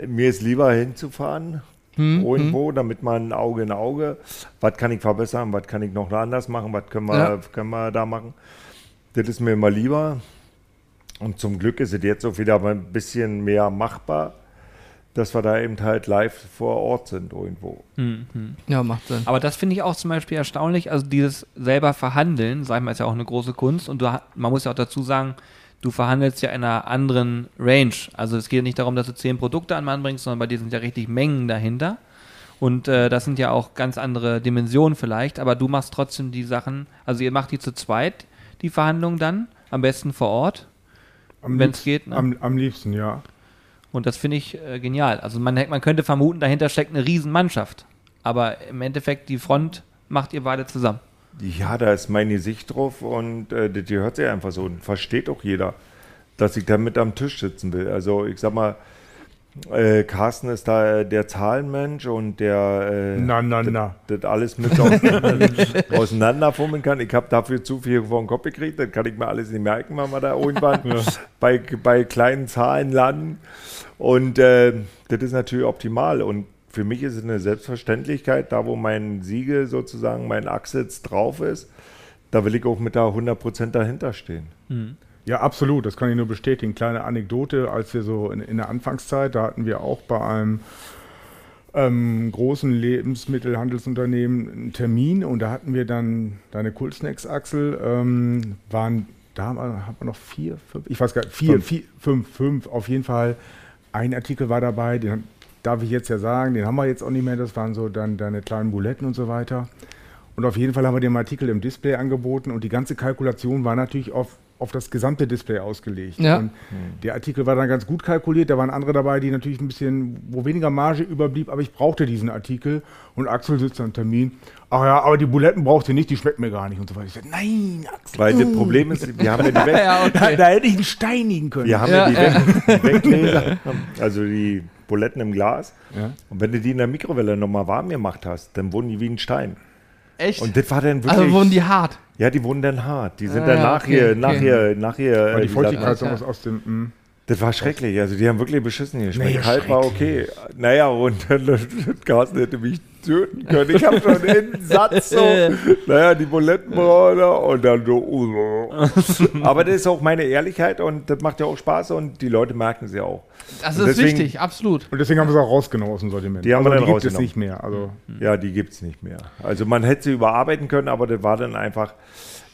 mir ist lieber hinzufahren, Hm, irgendwo, damit man Auge in Auge, was kann ich verbessern, was kann ich noch anders machen, was können wir, Ja. können wir da machen. Das ist mir immer lieber. Und zum Glück ist es jetzt so wieder ein bisschen mehr machbar, dass wir da eben halt live vor Ort sind irgendwo. Ja, macht Sinn. Aber das finde ich auch zum Beispiel erstaunlich. Also dieses selber Verhandeln, sag ich mal, ist ja auch eine große Kunst. Und du, ha- man muss ja auch dazu sagen, du verhandelst ja in einer anderen Range. Also es geht nicht darum, dass du zehn Produkte an Mann bringst, sondern bei dir sind ja richtig Mengen dahinter. Und äh, das sind ja auch ganz andere Dimensionen vielleicht. Aber du machst trotzdem die Sachen, also ihr macht die zu zweit, die Verhandlungen dann, am besten vor Ort. Wenn's liebsten- geht, ne? Am, am liebsten, ja. Und das finde ich äh, genial. Also man, man könnte vermuten, dahinter steckt eine Riesenmannschaft. Aber im Endeffekt, die Front macht ihr beide zusammen. Ja, da ist mein Gesicht drauf und äh, das hört sich einfach so und versteht auch jeder, dass ich da mit am Tisch sitzen will. Also ich sag mal, äh, Carsten ist da äh, der Zahlenmensch und der äh, Na, na, na. das alles mit auseinander, auseinanderfummeln kann. Ich habe dafür zu viel vor den Kopf gekriegt, das kann ich mir alles nicht merken, wenn wir da irgendwann bei, bei kleinen Zahlen landen. Und äh, das ist natürlich optimal. Und für mich ist es eine Selbstverständlichkeit, da wo mein Siegel sozusagen, mein Achsitz drauf ist, da will ich auch mit da 100% dahinter stehen. Ja, absolut, das kann ich nur bestätigen. Kleine Anekdote, als wir so in, in der Anfangszeit, da hatten wir auch bei einem ähm, großen Lebensmittelhandelsunternehmen einen Termin und da hatten wir dann deine Cool-Snacks, Axel, ähm, waren, da haben wir, haben wir noch vier, fünf, ich weiß gar nicht, vier, Fünf. vier, fünf, fünf, auf jeden Fall. Ein Artikel war dabei, den darf ich jetzt ja sagen, den haben wir jetzt auch nicht mehr, das waren so dann deine kleinen Buletten und so weiter. Und auf jeden Fall haben wir den Artikel im Display angeboten und die ganze Kalkulation war natürlich auf, auf das gesamte Display ausgelegt. Ja. Und der Artikel war dann ganz gut kalkuliert, da waren andere dabei, die natürlich ein bisschen, wo weniger Marge überblieb, aber ich brauchte diesen Artikel und Axel sitzt am Termin. Ach ja, aber die Buletten braucht ihr nicht, die schmecken mir gar nicht und so weiter. Ich sagte, nein, Axel. Weil das Problem ist, wir haben ja die, Weg, Ja, Da, okay. da hätte ich ihn steinigen können. wir haben Ja, ja, die, die Weggläser, also die Buletten im Glas. Ja. Und wenn du die in der Mikrowelle nochmal warm gemacht hast, dann wurden die wie ein Stein. Echt? Und das war dann wirklich. also wurden die hart. ja, die wurden dann hart. Die sind Ah, dann ja, nachher, okay, nachher, nachher. Weil äh, die wie Feuchtigkeit aus, aus dem. mm. Das war schrecklich. Also die haben wirklich beschissen geschmeckt. Nee, Kalt war okay. Naja, und dann Carsten hätte mich töten können. Ich habe schon den Satz so, naja, die Bulettenbrauner und dann so. uh. Aber das ist auch meine Ehrlichkeit und das macht ja auch Spaß und die Leute merken es ja auch. Das Und ist deswegen- wichtig, absolut. Und deswegen haben wir es auch rausgenommen aus dem Sortiment. Die haben wir also, dann die gibt es nicht mehr. Also, Ja, die gibt es nicht mehr. Also man hätte sie überarbeiten können, aber das war dann einfach,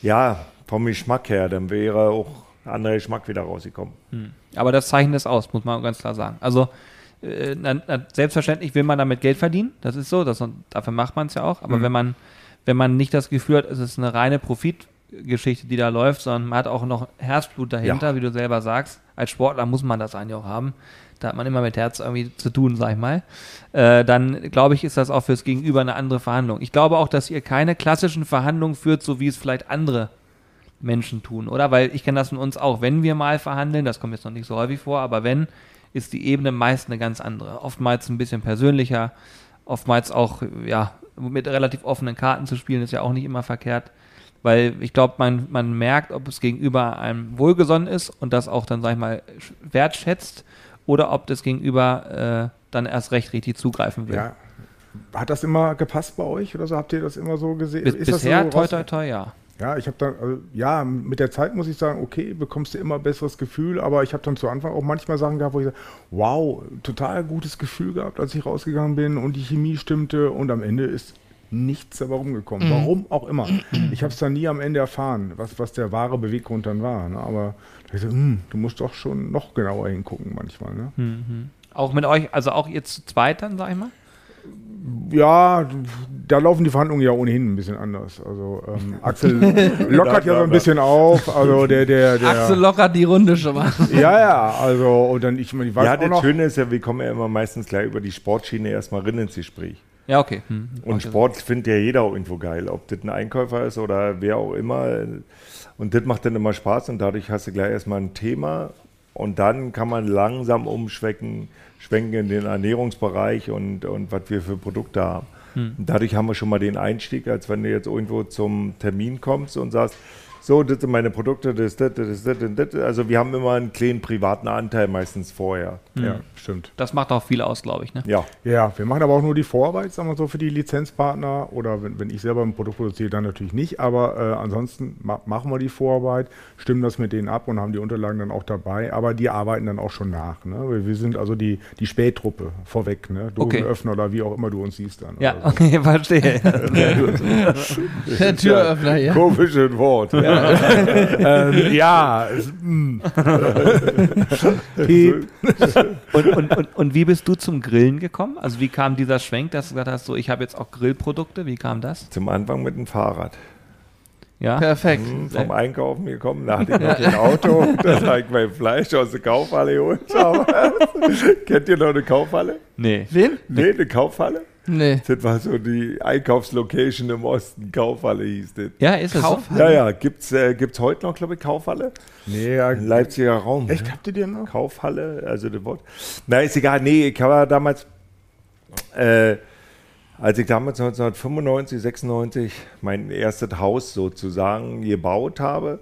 ja, vom Geschmack her, dann wäre auch ein anderer Geschmack wieder rausgekommen. Aber das zeichnet es aus, muss man ganz klar sagen. Also äh, na, na, selbstverständlich will man damit Geld verdienen, das ist so, das, dafür macht man es ja auch. Aber Mhm. wenn man wenn man nicht das Gefühl hat, es ist eine reine Profitgeschichte, die da läuft, sondern man hat auch noch Herzblut dahinter, Ja. wie du selber sagst. Als Sportler muss man das eigentlich auch haben. Da hat man immer mit Herz irgendwie zu tun, sag ich mal. Äh, dann glaube ich, ist das auch fürs Gegenüber eine andere Verhandlung. Ich glaube auch, dass ihr keine klassischen Verhandlungen führt, so wie es vielleicht andere Menschen tun, oder? Weil ich kenne das von uns auch, wenn wir mal verhandeln, das kommt jetzt noch nicht so häufig vor, aber wenn, ist die Ebene meist eine ganz andere. Oftmals ein bisschen persönlicher, oftmals auch, ja, mit relativ offenen Karten zu spielen, ist ja auch nicht immer verkehrt. Weil ich glaube, man, man merkt, ob es gegenüber einem wohlgesonnen ist und das auch dann, sag ich mal, sch- wertschätzt oder ob das gegenüber äh, dann erst recht richtig zugreifen will. ja. Hat das immer gepasst bei euch oder so? Habt ihr das immer so gesehen? Bis, Ist das bisher, so toi, toi, toi, ja. Ja, ich habe dann, also, ja, mit der Zeit muss ich sagen, okay, bekommst du immer besseres Gefühl, aber ich habe dann zu Anfang auch manchmal Sachen gehabt, wo ich sage, wow, total gutes Gefühl gehabt, als ich rausgegangen bin und die Chemie stimmte und am Ende ist nichts dabei rumgekommen. Mhm. Warum auch immer. Ich habe es dann nie am Ende erfahren, was, was der wahre Beweggrund dann war. Ne? Aber da hab ich so, hm, du musst doch schon noch genauer hingucken manchmal. Ne? Mhm. Auch mit euch, also auch ihr zu zweit dann, sag ich mal? Ja, da laufen die Verhandlungen ja ohnehin ein bisschen anders. Also ähm, Axel lockert ja so ein bisschen auf. Also der, der, der. Axel lockert die Runde schon mal. Ja, ja, also und dann ich, ich weiß ja, auch das noch. Schöne ist ja, wir kommen ja immer meistens gleich über die Sportschiene erstmal rein ins Gespräch. Ja, okay. Hm. Und Okay. Sport findet ja jeder auch irgendwo geil, ob das ein Einkäufer ist oder wer auch immer. Und das macht dann immer Spaß und dadurch hast du gleich erstmal ein Thema und dann kann man langsam umschwenken schwenken in den Ernährungsbereich und, und was wir für Produkte haben. Und dadurch haben wir schon mal den Einstieg, als wenn du jetzt irgendwo zum Termin kommst und sagst, so, das sind meine Produkte, das ist das, das das, das. Also wir haben immer einen kleinen privaten Anteil meistens vorher. Ja, stimmt. Das macht auch viel aus, glaube ich. Ne? Ja, Ja, wir machen aber auch nur die Vorarbeit, sagen wir so, für die Lizenzpartner. Oder wenn, wenn ich selber ein Produkt produziere, dann natürlich nicht. Aber äh, ansonsten ma machen wir die Vorarbeit, stimmen das mit denen ab und haben die Unterlagen dann auch dabei. Aber die arbeiten dann auch schon nach. Ne? Wir, wir sind also die, die Spähtruppe vorweg, ne? Okay. Dosenöffner oder wie auch immer du uns siehst dann. Ja, Also. okay, verstehe. Der Türöffner hier. komisches Wort. ähm, ja, es, mm. Piep. Und, und, und, und wie bist du zum Grillen gekommen? Also wie kam dieser Schwenk, dass du gesagt hast, so ich habe jetzt auch Grillprodukte? Wie kam das? Zum Anfang mit dem Fahrrad. Ja. Perfekt. Hm, vom Einkaufen gekommen, da hatte ich noch kein Auto, da habe ich mein Fleisch aus der Kaufhalle geholt. Kennt ihr noch eine Kaufhalle? Nee. Wen? Nee, eine Kaufhalle? Nee. Das war so die Einkaufslocation im Osten, Kaufhalle hieß das. Ja, ist es so? Kaufhalle? Ja, ja, gibt's, äh, gibt's heute noch, glaube ich, Kaufhalle? Nee, ja, Leipziger Raum. echt, ne? habt ihr den noch? Kaufhalle, also das Wort. Na, ist egal, nee, ich habe damals, äh, als ich damals 1995, 96 mein erstes Haus sozusagen gebaut habe,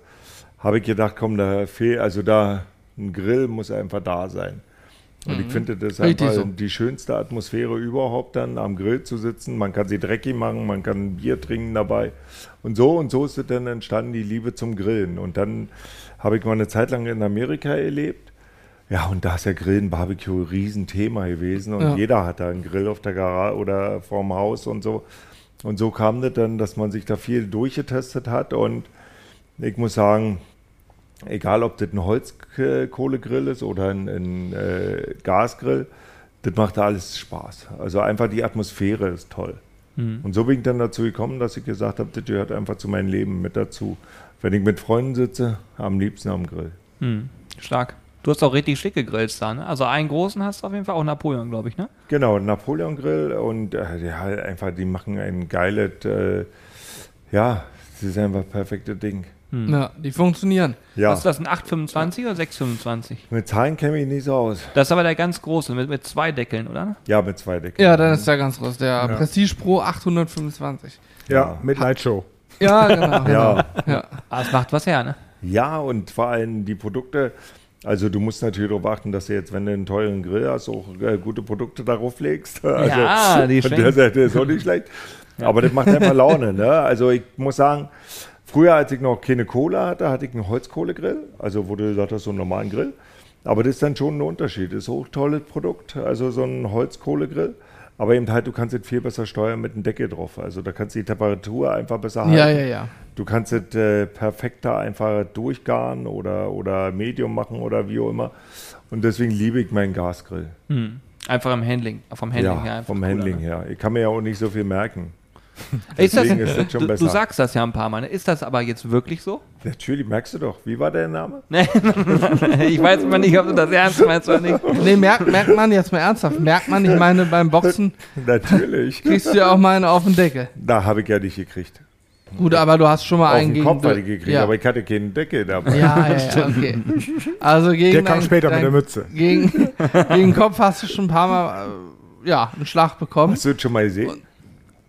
habe ich gedacht, komm, da fehlt, also da ein Grill muss einfach da sein. Und ich finde, das einfach so. die schönste Atmosphäre überhaupt, dann am Grill zu sitzen. Man kann sie dreckig machen, man kann Bier trinken dabei. Und so und so ist es dann entstanden, die Liebe zum Grillen. Und dann habe ich mal eine Zeit lang in Amerika erlebt. Ja, und da ist ja Grillen, Barbecue ein Riesenthema gewesen. Und Ja. jeder hat da einen Grill auf der Garage oder vorm Haus und so. Und so kam das dann, dass man sich da viel durchgetestet hat. Und ich muss sagen, egal ob das ein Holzkohlegrill ist oder ein, ein äh, Gasgrill, das macht da alles Spaß. Also einfach die Atmosphäre ist toll. Und so bin ich dann dazu gekommen, dass ich gesagt habe, das gehört einfach zu meinem Leben mit dazu. Wenn ich mit Freunden sitze, am liebsten am Grill. Hm. Stark. Du hast auch richtig schicke Grills da, ne? Also einen großen hast du auf jeden Fall, auch Napoleon, glaube ich, ne? Genau, Napoleon Grill und äh, ja, einfach, die machen ein geiles, äh, ja, das ist einfach ein perfektes Ding. Ja, die funktionieren. Ja, Was ist das, ein 825 oder 625? mit Zahlen kenne ich nicht so aus. Das ist aber der ganz große, mit, mit zwei Deckeln, oder? Ja, mit zwei Decken. Ja, dann ist der ganz groß. Der Prestige Pro 825. Ja, mit Lightshow. Ja, genau. genau. Ja. ja. Ah, es macht was her, ne? Ja, und vor allem die Produkte. Also du musst natürlich darauf achten, dass du jetzt, wenn du einen teuren Grill hast, auch äh, gute Produkte darauf legst. Also, Ja, die von der Seite ist auch nicht schlecht. Aber das macht einfach Laune. Ne? Also ich muss sagen, früher, als ich noch keine Kohle hatte, hatte ich einen Holzkohlegrill. Also wo du gesagt hast, so einen normalen Grill. Aber das ist dann schon ein Unterschied. Das ist auch ein tolles Produkt. Also so ein Holzkohlegrill. Aber eben halt, du kannst es viel besser steuern mit einem Deckel drauf. Also da kannst du die Temperatur einfach besser halten. Ja, ja, ja. Du kannst es äh, perfekter einfach durchgaren oder, oder Medium machen oder wie auch immer. Und deswegen liebe ich meinen Gasgrill. Hm. Einfach im Handling, vom Handling ja, her. vom cooler, Handling ne? her. Ich kann mir ja auch nicht so viel merken. Ist das, ist das schon du, besser. du sagst das ja ein paar Mal, ne? Ist das aber jetzt wirklich so? Natürlich, merkst du doch. Wie war der Name? ich weiß immer nicht, ob du das ernst meinst oder nicht. Nee, merkt, merkt man jetzt mal ernsthaft. Merkt man, ich meine, beim Boxen Natürlich. kriegst du ja auch mal einen auf den Deckel. Da habe ich ja nicht gekriegt. Gut, aber du hast schon mal Auf einen den gegen... Kopf hatte ich gekriegt, ja. aber ich hatte keinen Deckel dabei. ja, ja, ja, okay. Also gegen Der kam dein- später mit der Mütze. Gegen, gegen den Kopf hast du schon ein paar Mal äh, ja, einen Schlag bekommen. Hast du das schon mal gesehen?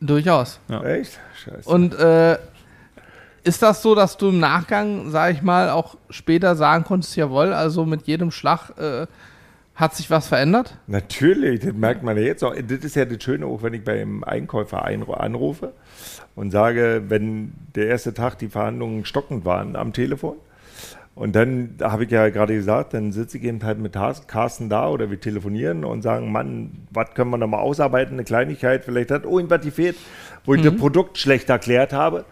Durchaus. Echt? Scheiße. Und äh, ist das so, dass du im Nachgang, sag ich mal, auch später sagen konntest, jawohl, also mit jedem Schlag äh, hat sich was verändert? Natürlich, das merkt man ja jetzt auch. Das ist ja das Schöne, auch wenn ich beim Einkäufer anrufe und sage, wenn der erste Tag die Verhandlungen stockend waren am Telefon. Und dann habe ich ja gerade gesagt, dann sitze ich eben halt mit Car- Carsten da oder wir telefonieren und sagen, Mann, was können wir noch mal ausarbeiten, eine Kleinigkeit, vielleicht hat irgendwas gefehlt, wo ich das Produkt schlecht erklärt habe.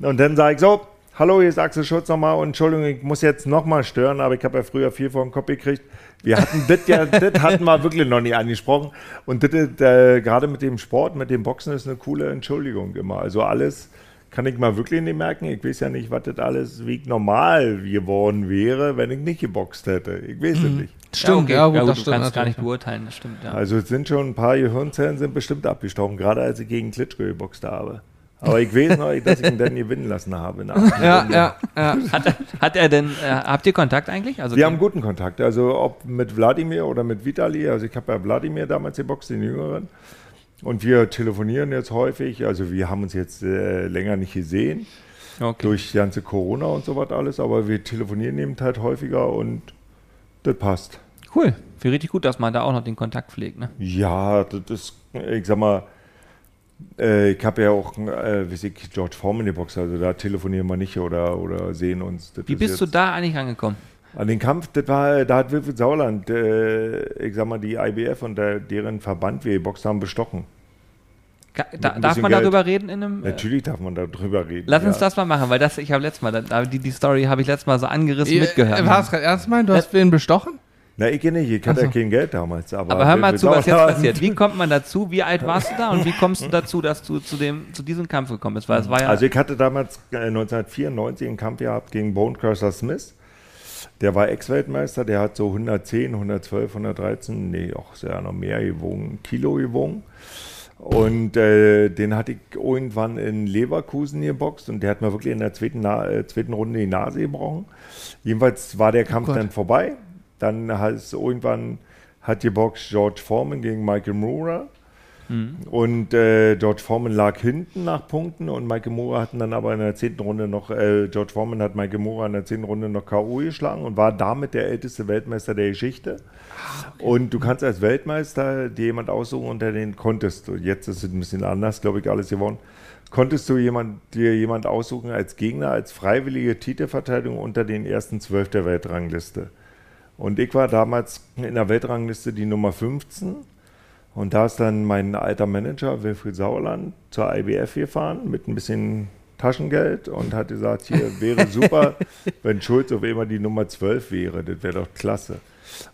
Und dann sage ich so, hallo, hier ist Axel Schulz nochmal und Entschuldigung, ich muss jetzt nochmal stören, aber ich habe ja früher viel vor den Kopf gekriegt. Wir hatten das ja, das hatten wir wirklich noch nie angesprochen. Und das äh, gerade mit dem Sport, mit dem Boxen ist eine coole Entschuldigung immer. Also alles kann ich mal wirklich nicht merken. Ich weiß ja nicht, was das alles wie normal geworden wäre, wenn ich nicht geboxt hätte. Ich weiß es nicht. Stimmt, ja, okay. ja, gut, das du stimmt kannst gar nicht beurteilen, das stimmt, ja. Also es sind schon ein paar Gehirnzellen sind bestimmt abgestorben, gerade als ich gegen Klitschko geboxt habe. Aber ich weiß noch, dass ich ihn dann gewinnen lassen habe. Ja, ja, ja. Hat er denn, äh, habt ihr Kontakt eigentlich? Also Wir haben guten Kontakt, also ob mit Wladimir oder mit Vitali. Also ich habe ja Wladimir damals geboxt, den Jüngeren. Und wir telefonieren jetzt häufig. Also wir haben uns jetzt äh, länger nicht gesehen, okay. durch die ganze Corona und so was alles. Aber wir telefonieren eben halt häufiger und das passt. Cool. Für richtig gut, dass man da auch noch den Kontakt pflegt, ne? Ja, das ist, ich sag mal, äh, ich habe ja auch, äh, wie ich, George Foreman geboxt, also da telefonieren wir nicht oder, oder sehen uns. Das Wie ist bist du da eigentlich angekommen? An den Kampf, das war, da hat Wilfried Sauerland, äh, ich sag mal, die IBF und der, deren Verband wir geboxt haben, bestochen. Da, darf man Geld. darüber reden in einem. Äh, Natürlich darf man darüber reden. lass uns ja. das mal machen, weil das, ich habe letztes Mal, da- die, die Story habe ich letztes Mal so angerissen Äh, mitgehört. War es gerade ernst meinen? Du hast wen bestochen? Na, ich nicht, ich hatte Ach ja so. kein Geld damals. Aber, Aber hör mal zu, was jetzt passiert. Wie kommt man dazu? Wie alt warst du da und wie kommst du dazu, dass du zu, dem, zu diesem Kampf gekommen bist? Weil es war ja. Also ich hatte damals äh, 1994 einen Kampf gehabt gegen Bonecrusher Smith. Der war Ex-Weltmeister, der hat so 110, 112, 113, nee, auch sehr noch mehr gewogen, Kilo gewogen. Und äh, den hatte ich irgendwann in Leverkusen geboxt und der hat mir wirklich in der zweiten, Na äh, zweiten Runde die Nase gebrochen. Jedenfalls war der Kampf Gott. dann vorbei. Dann hat es irgendwann hat geboxt George Foreman gegen Michael Moore. Und äh, George Foreman lag hinten nach Punkten und Michael Moore hatten dann aber in der zehnten Runde noch, äh, George Foreman hat Michael Moore in der zehnten Runde noch K.O. geschlagen und war damit der älteste Weltmeister der Geschichte. Und du kannst als Weltmeister dir jemand aussuchen, unter den konntest du, jetzt ist es ein bisschen anders, glaube ich, alles geworden, konntest du jemand, dir jemand aussuchen als Gegner, als freiwillige Titelverteidigung unter den ersten zwölf der Weltrangliste. Und ich war damals in der Weltrangliste die Nummer 15. Und da ist dann mein alter Manager, Wilfried Sauerland, zur IBF gefahren mit ein bisschen Taschengeld und hat gesagt, hier wäre super, wenn Schulz auf immer die Nummer 12 wäre. Das wäre doch klasse.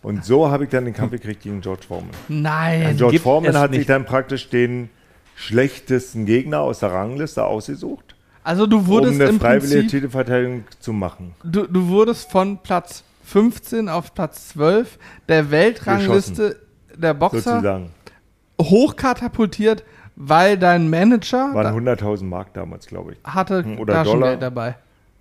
Und so habe ich dann den Kampf gekriegt gegen George Foreman. Nein. George gibt Foreman hat sich nicht. dann praktisch den schlechtesten Gegner aus der Rangliste ausgesucht, Also du um wurdest eine im freiwillige Prinzip, Titelverteidigung zu machen. du, du wurdest von Platz 15 auf Platz 12 der Weltrangliste der Boxer Sozusagen. Hochkatapultiert, weil dein Manager Waren da 100.000 Mark damals, glaube ich. hatte Oder Taschengeld Dollar. dabei.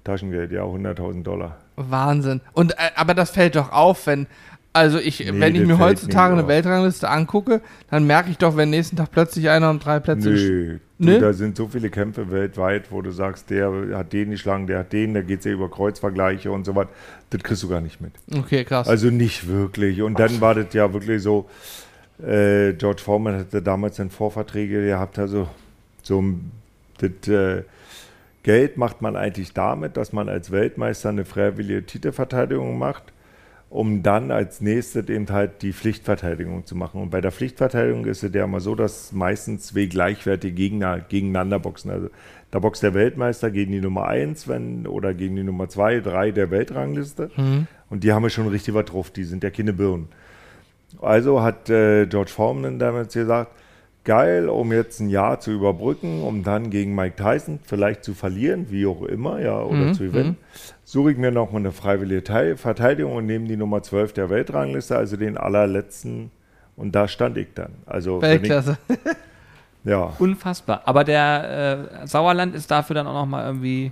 Taschengeld, ja, 100.000 Dollar. Wahnsinn. Und äh, aber das fällt doch auf, wenn also ich, Nee, wenn ich mir heutzutage eine auf. Weltrangliste angucke, dann merke ich doch, wenn nächsten Tag plötzlich einer um drei Plätze Nö, Ne? du, da sind so viele Kämpfe weltweit, wo du sagst, der hat den geschlagen, der hat den, da geht es ja über Kreuzvergleiche und so was. Das kriegst du gar nicht mit. Okay, krass. Also nicht wirklich. Und dann war das ja wirklich so, äh, George Foreman hatte damals dann Vorverträge gehabt, also so das äh, Geld macht man eigentlich damit, dass man als Weltmeister eine freiwillige Titelverteidigung macht, um dann als nächstes eben halt die Pflichtverteidigung zu machen. Und bei der Pflichtverteidigung ist es ja immer so, dass meistens zwei gleichwertige Gegner gegeneinander boxen. Also da boxt der Weltmeister gegen die Nummer 1 wenn, oder gegen die Nummer 2, 3 der Weltrangliste. Und die haben ja schon richtig was drauf, die sind ja keine Birnen. Also hat äh, George Foreman damals gesagt, geil, um jetzt ein Jahr zu überbrücken, um dann gegen Mike Tyson vielleicht zu verlieren, wie auch immer, ja, oder Mhm, zu gewinnen, suche ich mir noch mal eine freiwillige Teil Verteidigung und nehme die Nummer 12 der Weltrangliste, also den allerletzten. Und da stand ich dann. Also, ich, Weltklasse. ja, Unfassbar. Aber der äh, Sauerland ist dafür dann auch nochmal irgendwie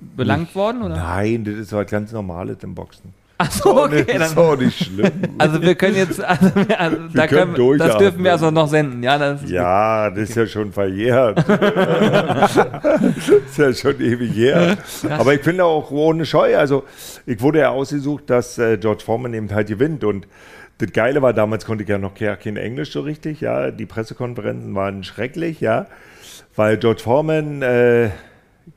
belangt worden, oder? nein, das ist was ganz Normales im Boxen. Achso, okay. das ist Dann, auch nicht schlimm. also wir können jetzt, also, also da können können, das dürfen wir also noch senden, ja? Das ist Ja, das ist ja schon verjährt. das ist ja schon ewig her. Aber ich finde auch ohne Scheu. Also, ich wurde ja ausgesucht, dass äh, George Foreman eben halt gewinnt. Und das Geile war, damals konnte ich ja noch ke- kein Englisch so richtig. Ja, die Pressekonferenzen waren schrecklich. Ja, weil George Foreman, äh,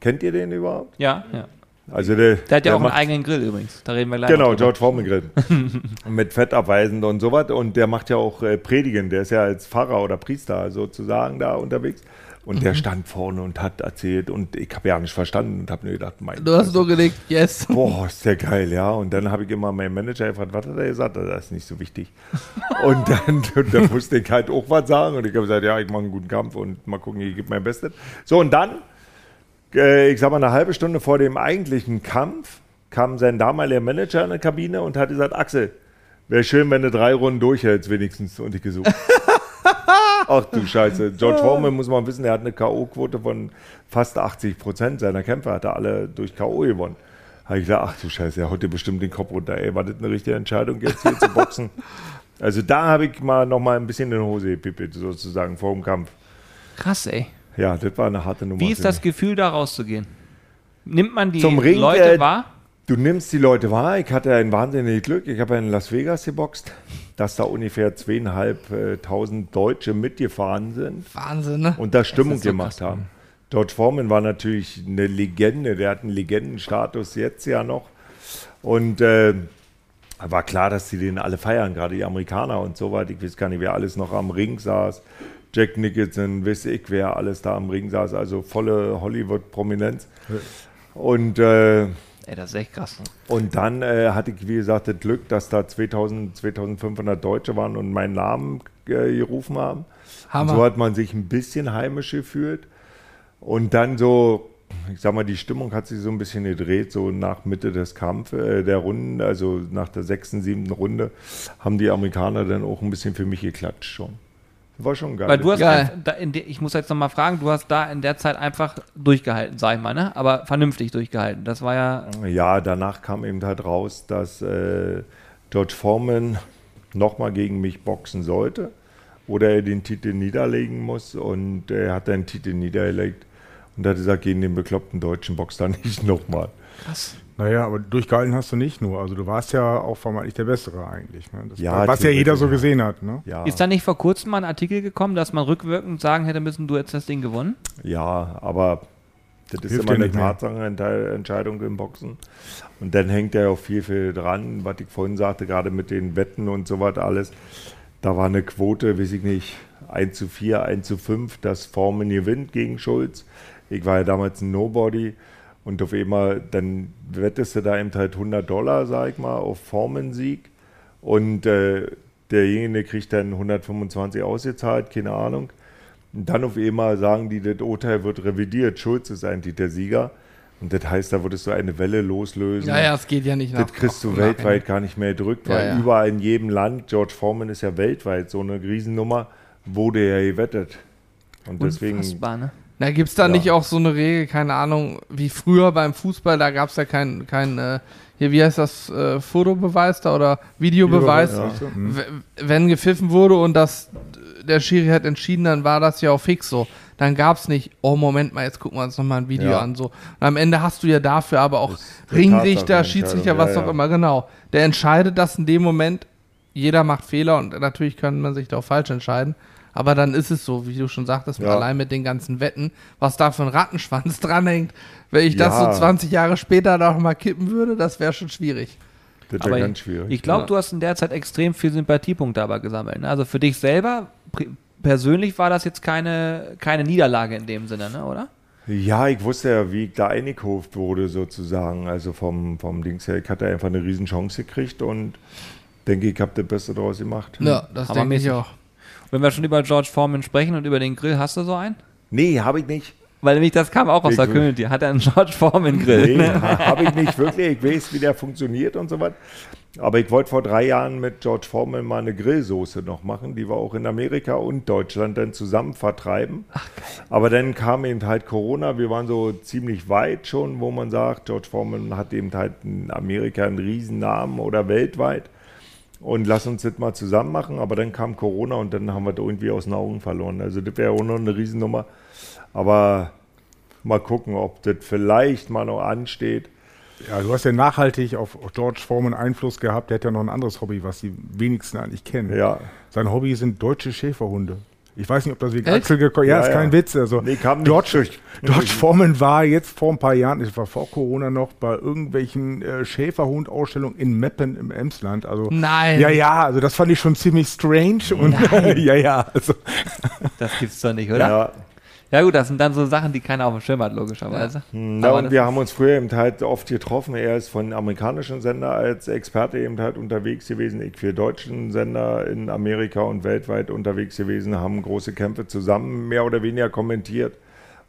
kennt ihr den überhaupt? Ja, ja. Also der, Der hat ja auch einen macht- eigenen Grill übrigens. Da reden wir gleich Genau. George Foreman Grill. Mit Fett abweisend und sowas. Und der macht ja auch äh, Predigen. Der ist ja als Pfarrer oder Priester sozusagen da unterwegs. Und Mhm. der stand vorne und hat erzählt. Und ich habe ja nicht verstanden und habe mir gedacht, mein Du hast Gott, nur gelegt, yes. Boah, ist der geil, ja. Und dann habe ich immer meinen Manager gefragt, was hat er gesagt? Das ist nicht so wichtig. Und dann, und dann musste ich halt auch was sagen. Und ich habe gesagt, ja, ich mache einen guten Kampf und mal gucken, ich gebe mein Bestes. So, und dann, äh, ich sag mal, eine halbe Stunde vor dem eigentlichen Kampf kam sein damaliger Manager in die Kabine und hat gesagt, Axel, wäre schön, wenn du drei Runden durchhältst wenigstens. Und ich gesucht. Ach du Scheiße. George Foreman muss man wissen, er hat eine K.O.-Quote von fast 80 Prozent seiner Kämpfe, hat er alle durch K.O. gewonnen. Habe ich gedacht, ach du Scheiße, er haut dir bestimmt den Kopf runter. Ey, war das eine richtige Entscheidung, jetzt hier zu boxen? Also da habe ich mal noch mal ein bisschen in die Hose gepippelt, sozusagen, vor dem Kampf. Krass, ey. Ja, das war eine harte Nummer. Wie ist das. Gefühl, da rauszugehen? Nimmt man die Zum Ring, Leute äh, wahr? Du nimmst die Leute wahr. Ich hatte ein wahnsinniges Glück. Ich habe in Las Vegas geboxt, dass da ungefähr zweieinhalbtausend Deutsche mitgefahren sind Wahnsinn, ne? und da Stimmung so gemacht krass. haben. George Foreman war natürlich eine Legende. Der hat einen Legendenstatus jetzt ja noch. Und äh, war klar, dass die den alle feiern, gerade die Amerikaner und so weiter. Ich weiß gar nicht, wer alles noch am Ring saß. Jack Nicholson, weiß ich, wer alles da am Ring saß. Also volle Hollywood-Prominenz. Und äh, Ey, das ist echt krass. und dann äh, hatte ich, wie gesagt, das Glück, dass da 2000, 2500 Deutsche waren und meinen Namen äh, gerufen haben. Hammer. Und so hat man sich ein bisschen heimisch gefühlt. Und dann so, ich sag mal, die Stimmung hat sich so ein bisschen gedreht, so nach Mitte des Kampfes, äh, der Runden, also nach der sechsten, siebten Runde, haben die Amerikaner dann auch ein bisschen für mich geklatscht schon. War schon geil. Weil du hast, Geil. einfach- da in der, ich muss jetzt nochmal fragen, du hast da in der Zeit einfach durchgehalten, sag ich mal, ne? Aber vernünftig durchgehalten. Das war ja, Ja, danach kam eben halt raus, dass äh, George Foreman nochmal gegen mich boxen sollte. oder er den Titel niederlegen muss. Und er hat den Titel niedergelegt und hat gesagt, gegen den bekloppten deutschen Boxer nicht nochmal. Krass. Naja, aber durchgehalten hast du nicht nur. Also du warst ja auch vermeintlich der Bessere eigentlich. Ne? Das Ja, war, was ja jeder so gesehen hat. Ne? Ja, Ist da nicht vor kurzem mal ein Artikel gekommen, dass man rückwirkend sagen hätte müssen, du hättest das Ding gewonnen? ja, aber das ist Hilft immer eine. Tatsachenentscheidung im Boxen. Und dann hängt ja auch viel, viel dran, was ich vorhin sagte, gerade mit den Wetten und so weiter alles. Da war eine Quote, weiß ich nicht, 1 zu 4, 1 zu 5, dass Formen gewinnt gegen Schulz. Ich war ja damals ein Nobody und auf einmal, dann wettest du da eben halt 100 Dollar, sag ich mal, auf Formensieg und äh, derjenige kriegt dann 125 ausgezahlt, keine Ahnung. Und dann auf einmal sagen die, das Urteil wird revidiert, Schulz ist eigentlich der Sieger. Und das heißt, da würdest du eine Welle loslösen. Ja, ja, es geht ja nicht nach. Das kriegst du weltweit gar nicht mehr gedrückt, Ja, weil ja. überall in jedem Land, George Foreman ist ja weltweit so eine Riesennummer, wurde ja gewettet. Und deswegen, Unfassbar, ne? Na, gibt es da Ja. nicht auch so eine Regel, keine Ahnung, wie früher beim Fußball, da gab es ja kein, kein äh, hier, wie heißt das, äh, Fotobeweis da oder Videobeweis? Ja. Hm. W- Wenn gepfiffen wurde und das der Schiri hat entschieden, dann war das ja auch fix so. Dann gab es nicht, oh Moment mal, jetzt gucken wir uns nochmal ein Video Ja. an. So. Und am Ende hast du ja dafür aber auch Ringrichter, Schiedsrichter, was ja, auch immer, genau. Der entscheidet das in dem Moment. Jeder macht Fehler und natürlich kann man sich da auch falsch entscheiden. Aber dann ist es so, wie du schon sagtest, Ja. allein mit den ganzen Wetten, was da für ein Rattenschwanz dranhängt. Wenn ich das Ja. so 20 Jahre später noch mal kippen würde, das wäre schon schwierig. das Aber wäre ganz schwierig. Ich glaube, Ja. du hast in der Zeit extrem viel Sympathiepunkte aber gesammelt. Ne? Also für dich selber, persönlich war das jetzt keine, keine Niederlage in dem Sinne, ne? oder? Ja, ich wusste ja, wie ich da eingekauft wurde sozusagen. Also vom, vom Dings her, ich hatte einfach eine riesen Chance gekriegt und denke, ich habe das Beste draus gemacht. Ja, das denke ich auch. Wenn wir schon über George Foreman sprechen und über den Grill, hast du so einen? Nee, habe ich nicht. Weil nämlich das kam auch aus der Community. Hat er einen George Foreman Grill? Nee, habe ich nicht wirklich. Ich weiß, wie der funktioniert und so was. Aber ich wollte vor drei Jahren mit George Foreman mal eine Grillsoße noch machen, die wir auch in Amerika und Deutschland dann zusammen vertreiben. Aber dann kam eben halt Corona. Wir waren so ziemlich weit schon, wo man sagt, George Foreman hat eben halt in Amerika einen Riesennamen oder weltweit. Und lass uns das mal zusammen machen. Aber dann kam Corona und dann haben wir das irgendwie aus den Augen verloren. Also das wäre auch noch eine Riesennummer. Aber mal gucken, ob das vielleicht mal noch ansteht. Ja, du hast ja nachhaltig auf George Foreman Einfluss gehabt. Der hat ja noch ein anderes Hobby, was die wenigsten eigentlich kennen. Ja, Sein Hobby sind deutsche Schäferhunde. Ich weiß nicht, ob das wegen Echt? Axel gekommen Ja, Ja, ist ja. kein Witz. Also Nee, kam nicht George, durch. George Foreman war jetzt vor ein paar Jahren, es war vor Corona noch, bei irgendwelchen äh, Schäferhund-Ausstellungen in Meppen im Emsland. Also, Nein. Ja, ja, also das fand ich schon ziemlich strange. Und ja, ja, also, Das gibt's doch nicht, oder? Ja. Ja, gut, das sind dann so Sachen, die keiner auf dem Schirm hat, logischerweise. na, Aber und wir haben uns früher eben halt oft getroffen. Er ist von amerikanischen Sender als Experte eben halt unterwegs gewesen. Ich für deutschen Sender in Amerika und weltweit unterwegs gewesen, haben große Kämpfe zusammen mehr oder weniger kommentiert.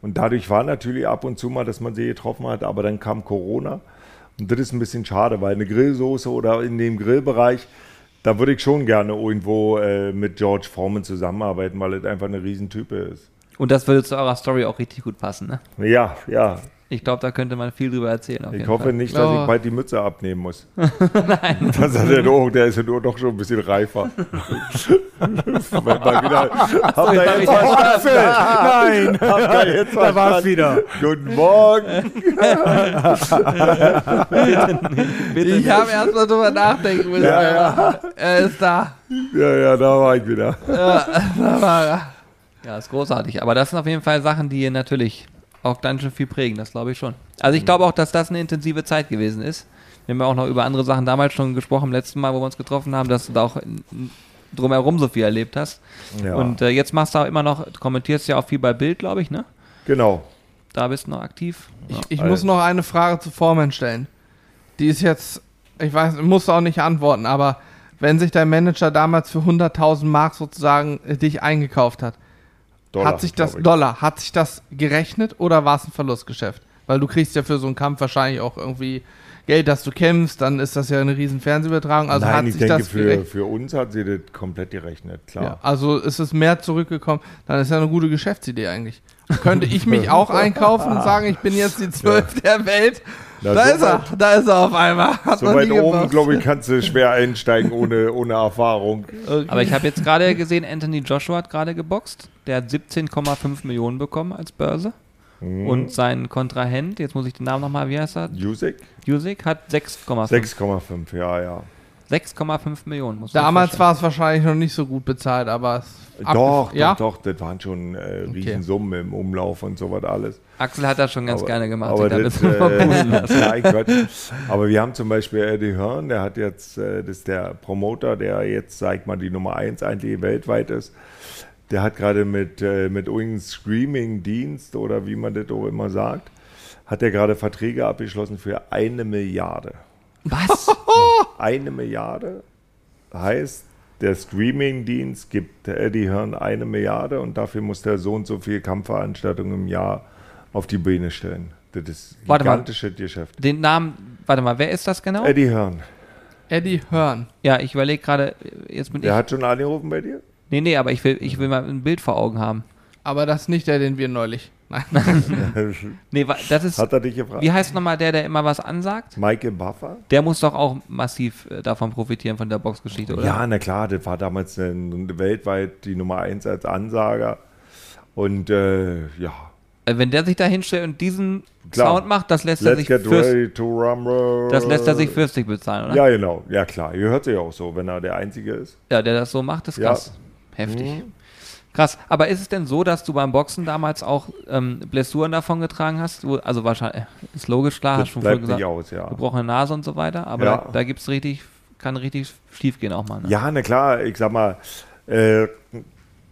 Und dadurch war natürlich ab und zu mal, dass man sie getroffen hat, aber dann kam Corona. Und das ist ein bisschen schade, weil eine Grillsoße oder in dem Grillbereich, da würde ich schon gerne irgendwo äh, mit George Foreman zusammenarbeiten, weil es einfach eine Riesentype ist. Und das würde zu eurer Story auch richtig gut passen, ne? Ja, ja. Ich glaube, da könnte man viel drüber erzählen. Auf Ich jeden hoffe Fall. nicht, dass Oh. ich bald die Mütze abnehmen muss. Nein. Das hat er doch, der ist ja nur doch schon ein bisschen reifer. Wenn mal wieder, habt ihr jetzt nein, habt ihr jetzt da war's was? wieder. Guten Morgen. Ich habe erst mal drüber nachdenken müssen. Ja, ja. Er ist da. Ja, ja, da war ich wieder. Ja, da war er. Ja, ist großartig. Aber das sind auf jeden Fall Sachen, die natürlich auch dann schon viel prägen, das glaube ich schon. Also ich glaube auch, dass das eine intensive Zeit gewesen ist. Wir haben ja auch noch über andere Sachen damals schon gesprochen, im letzten Mal, wo wir uns getroffen haben, dass du da auch drumherum so viel erlebt hast. Ja, Und äh, jetzt machst du auch immer noch, du kommentierst ja auch viel bei Bild, glaube ich, ne? genau. Da bist du noch aktiv. Ich, ich also- muss noch eine Frage zu Foreman stellen. Die ist jetzt, ich weiß, musst du auch nicht antworten, aber wenn sich dein Manager damals für 100.000 Mark sozusagen äh, dich eingekauft hat, Dollar, hat sich das. Dollar, hat sich das gerechnet oder war es ein Verlustgeschäft? Weil du kriegst ja für so einen Kampf wahrscheinlich auch irgendwie, Geld, dass du kämpfst, dann ist das ja eine riesen Fernsehübertragung. Also Nein, hat ich sich denke, das für, für uns hat sie das komplett gerechnet, klar. ja, also ist es mehr zurückgekommen, dann ist ja eine gute Geschäftsidee eigentlich. Könnte ich mich auch einkaufen und sagen, ich bin jetzt die Zwölf der Welt. Na, da so ist er, weit- da ist er auf einmal. Hat So weit oben, glaube ich, kannst du schwer einsteigen ohne, ohne Erfahrung. Okay. Aber ich habe jetzt gerade gesehen, Anthony Joshua hat gerade geboxt. Der hat 17,5 Millionen bekommen als Börse. Mhm. Und sein Kontrahent, jetzt muss ich den Namen nochmal, wie heißt er? Jusik? Usyk hat 6,5 6,5, ja, ja. 6,5 Millionen. dir Damals war es wahrscheinlich noch nicht so gut bezahlt, aber es Doch, ja? doch, doch, das waren schon äh, Riesensummen im Umlauf und sowas alles. Axel hat das schon ganz Aber- gerne gemacht. Aber, das, äh, aber wir haben zum Beispiel Eddie Hearn, der hat jetzt, äh, das ist der Promoter, der jetzt, sag ich mal, die Nummer 1 eigentlich weltweit ist. Der hat gerade mit, äh, mit irgendeinem Streaming-Dienst oder wie man das auch immer sagt, hat er gerade Verträge abgeschlossen für eine Milliarde. Was? Eine Milliarde heißt, der Streaming-Dienst gibt Eddie Hearn eine Milliarde und dafür muss der so und so viel Kampfveranstaltungen im Jahr auf die Beine stellen. Das ist Warte mal. gigantisches Geschäft. Den Namen, warte mal, wer ist das genau? Eddie Hearn. Eddie Hearn. Ja, ich überlege gerade, jetzt bin Der ich. hat schon angerufen bei dir? Nee, nee, aber ich will, ich will mal ein Bild vor Augen haben. Aber das ist nicht der, den wir neulich. Nein. Nee, das ist. hat er dich gefragt? Wie heißt nochmal der, der immer was ansagt? Michael Buffer? Der muss doch auch massiv äh, davon profitieren, von der Boxgeschichte, oder? Ja, na klar, das war damals ein, weltweit die Nummer 1 als Ansager. Und äh, ja, Äh, Wenn der sich da hinstellt und diesen Klar. Sound macht, das lässt er sich get fürst, ready to rumble. das lässt er sich fürstlich bezahlen, oder? Ja, genau. Ja, klar. Ihr hört sich auch so, wenn er der Einzige ist. Ja, der das so macht, ist Ja. krass. Heftig. Mhm. Krass. Aber ist es denn so, dass du beim Boxen damals auch ähm, Blessuren davon getragen hast? Wo, also wahrscheinlich, ist logisch, klar, Das hast schon vorher bleibt gesagt, aus, ja. gebrochene Nase und so weiter, aber Ja. da, da gibt's richtig, kann richtig schief gehen auch mal. Ne? Ja, na klar, ich sag mal, äh,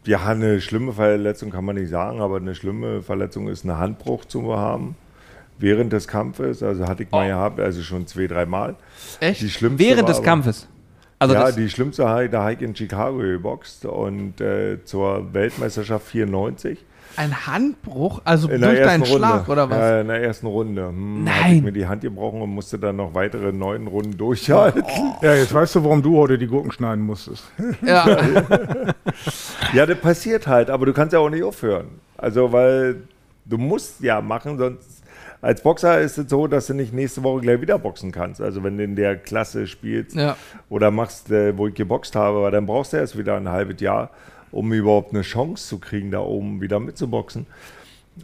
ja, eine schlimme Verletzung kann man nicht sagen, aber eine schlimme Verletzung ist ein Handbruch zu haben während des Kampfes. Also hatte ich mal Oh. gehabt, also schon zwei, dreimal. Echt? Die schlimmste Während des Kampfes. Also ja, die schlimmste da habe ich in Chicago geboxt und äh, zur Weltmeisterschaft 94. Ein Handbruch? Also In der durch deinen Runde. Schlag oder was? Ja, in der ersten Runde. Hm, Nein. Ich mir die Hand gebrochen und musste dann noch weitere neun Runden durchhalten. Ja, jetzt weißt du, warum du heute die Gurken schneiden musstest. Ja. Ja, das passiert halt, aber du kannst ja auch nicht aufhören. Also, weil du musst ja machen, sonst als Boxer ist es so, dass du nicht nächste Woche gleich wieder boxen kannst. Also, wenn du in der Klasse spielst ja. oder machst, äh, wo ich geboxt habe, weil dann brauchst du erst wieder ein halbes Jahr, um überhaupt eine Chance zu kriegen, da oben wieder mitzuboxen.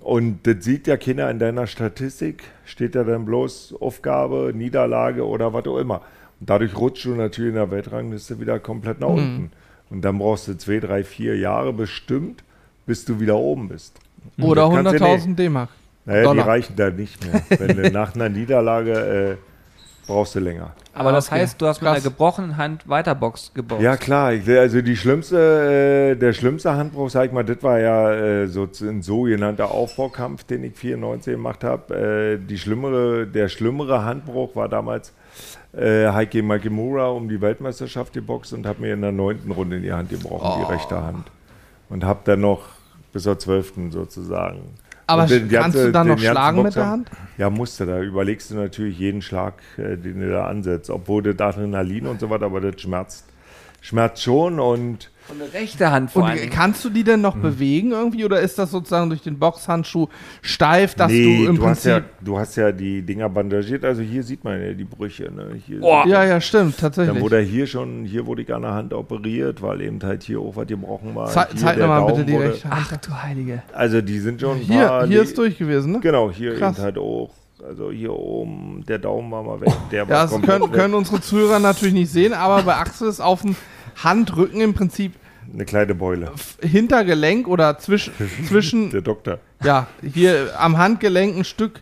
Und das sieht ja keiner in deiner Statistik, steht ja dann bloß Aufgabe, Niederlage oder was auch immer. Und dadurch rutschst du natürlich in der Weltrangliste wieder komplett nach unten. Und dann brauchst du zwei, drei, vier Jahre bestimmt, bis du wieder oben bist. Oder Das kannst du 100.000 D-Mark. Naja, Dollar. die reichen da nicht mehr. Wenn du nach einer Niederlage äh, brauchst du länger. aber Ah, das okay. heißt, du hast mit einer gebrochenen Hand weiter Box geboxt. Ja, klar. Also die schlimmste, äh, der schlimmste Handbruch, sag ich mal, das war ja äh, so ein sogenannter Aufbaukampf, den ich 94 gemacht habe. Äh, die schlimmere, der schlimmere Handbruch war damals äh, Heike Makimura um die Weltmeisterschaft geboxt und habe mir in der neunten Runde in die Hand gebrochen, die rechte Hand. Und habe dann noch bis zur zwölften sozusagen. Aber den kannst ganze- du dann noch schlagen mit der Hand? Ja, musste. Da überlegst du natürlich jeden Schlag, äh, den du da ansetzt. Obwohl das Adrenalin und so weiter, aber das schmerzt. Schmerzt schon und Und eine rechte Hand vor Und allem. kannst du die denn noch bewegen irgendwie oder ist das sozusagen durch den Boxhandschuh steif, dass nee, du im hast ja, Prinzip. du hast ja die Dinger bandagiert. Also hier sieht man ja die Brüche. Ne? Hier, Boah. Ja, ja, stimmt, Dann tatsächlich. wurde er hier schon, hier wurde ich an der Hand operiert, weil eben halt hier auch was gebrochen war. Hier zeig nochmal bitte die wurde- rechte Hand. Ach du Heilige. Also die sind schon ein Hier, paar, hier die, ist durch gewesen, ne? Genau, hier Krass. eben halt auch. Also hier oben, der Daumen war mal weg. Der war Ja, das können, weg. können unsere Zuhörer natürlich nicht sehen, aber bei Axel ist auf dem Handrücken im Prinzip Eine kleine Beule. Hintergelenk oder zwischen, zwischen Der Doktor. ja, hier am Handgelenk ein Stück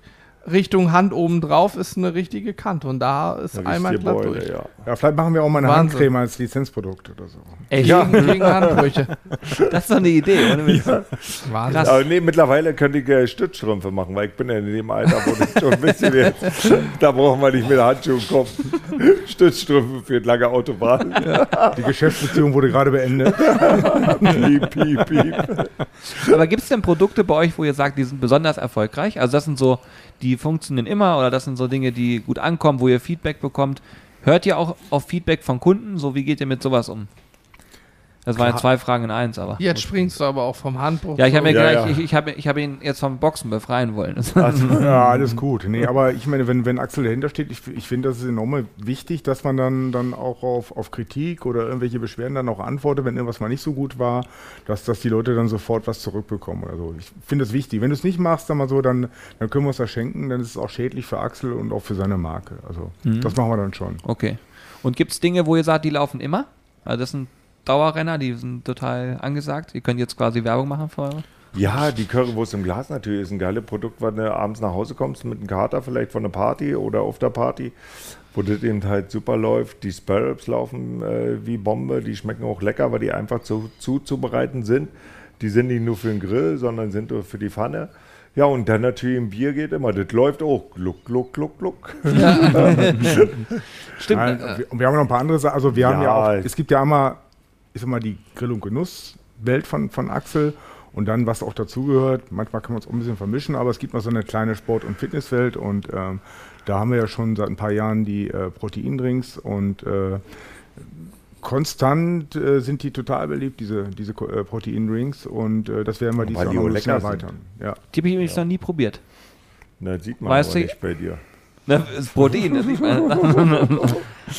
Richtung Hand oben drauf ist eine richtige Kante und da ist Eine einmal glatt Beule, durch. ja. Ja, vielleicht machen wir auch mal eine Wahnsinn. Handcreme als Lizenzprodukt oder so. Ey, Ja. Gegen, gegen Handbrüche. das ist doch eine Idee, ohne Witz. Wahnsinn. Krass. Aber nee, mittlerweile könnte ich äh, Stützstrümpfe machen, weil ich bin ja in dem Alter, wo das schon ein bisschen jetzt, da brauchen wir nicht mit Handschuhen kommen. Stützstrümpfe für lange Autobahnen. Die Geschäftsbeziehung wurde gerade beendet. piep, piep, piep. Aber gibt es denn Produkte bei euch, wo ihr sagt, die sind besonders erfolgreich? Also das sind so die funktionieren immer oder das sind so Dinge, die gut ankommen, wo ihr Feedback bekommt. Hört ihr auch auf Feedback von Kunden? So, wie geht ihr mit sowas um? Das waren ja zwei Fragen in eins, aber. Jetzt springst du aber auch vom Handbuch. Ja, ich habe mir Ja, gleich, ja. ich, ich habe ich habe ihn jetzt vom Boxen befreien wollen. Ja, alles gut. Nee, aber ich meine, wenn, wenn Axel dahinter steht, ich, ich finde, das ist enorm wichtig, dass man dann, dann auch auf, auf Kritik oder irgendwelche Beschwerden dann auch antwortet, wenn irgendwas mal nicht so gut war, dass, dass die Leute dann sofort was zurückbekommen oder so. Ich finde es wichtig. Wenn du es nicht machst, dann mal so, dann, dann können wir uns das schenken, dann ist es auch schädlich für Axel und auch für seine Marke. Also das machen wir dann schon. Okay. Und gibt es Dinge, wo ihr sagt, die laufen immer? Also das sind Dauerrenner, die sind total angesagt. Ihr könnt jetzt quasi Werbung machen für eure. Ja, die Currywurst im Glas natürlich ist ein geiles Produkt, wenn du abends nach Hause kommst mit einem Kater, vielleicht von einer Party oder auf der Party, wo das eben halt super läuft. Die Sparrows laufen äh, wie Bombe, die schmecken auch lecker, weil die einfach zu, zuzubereiten sind. Die sind nicht nur für den Grill, sondern sind nur für die Pfanne. Ja, und dann natürlich im Bier geht immer, das läuft auch. Gluck, gluck, gluck, gluck. Stimmt. Nein, wir, und wir haben noch ein paar andere Sachen. Also wir haben ja Ja. auch, es gibt ja einmal, ich sag mal, die Grill- und Genusswelt von, von Axel und dann, was auch dazugehört. Manchmal kann man es auch ein bisschen vermischen, aber es gibt noch so eine kleine Sport- und Fitnesswelt und ähm, da haben wir ja schon seit ein paar Jahren die äh, Proteindrinks und äh, konstant äh, sind die total beliebt, diese, diese äh, Proteindrinks und äh, das werden wir dieses Jahr die noch auch ein bisschen lecker sind. erweitern. Ja. Die habe ich übrigens noch nie probiert. Na, sieht man Weißt aber du- nicht bei dir. Ne, Das Protein, das ich meine.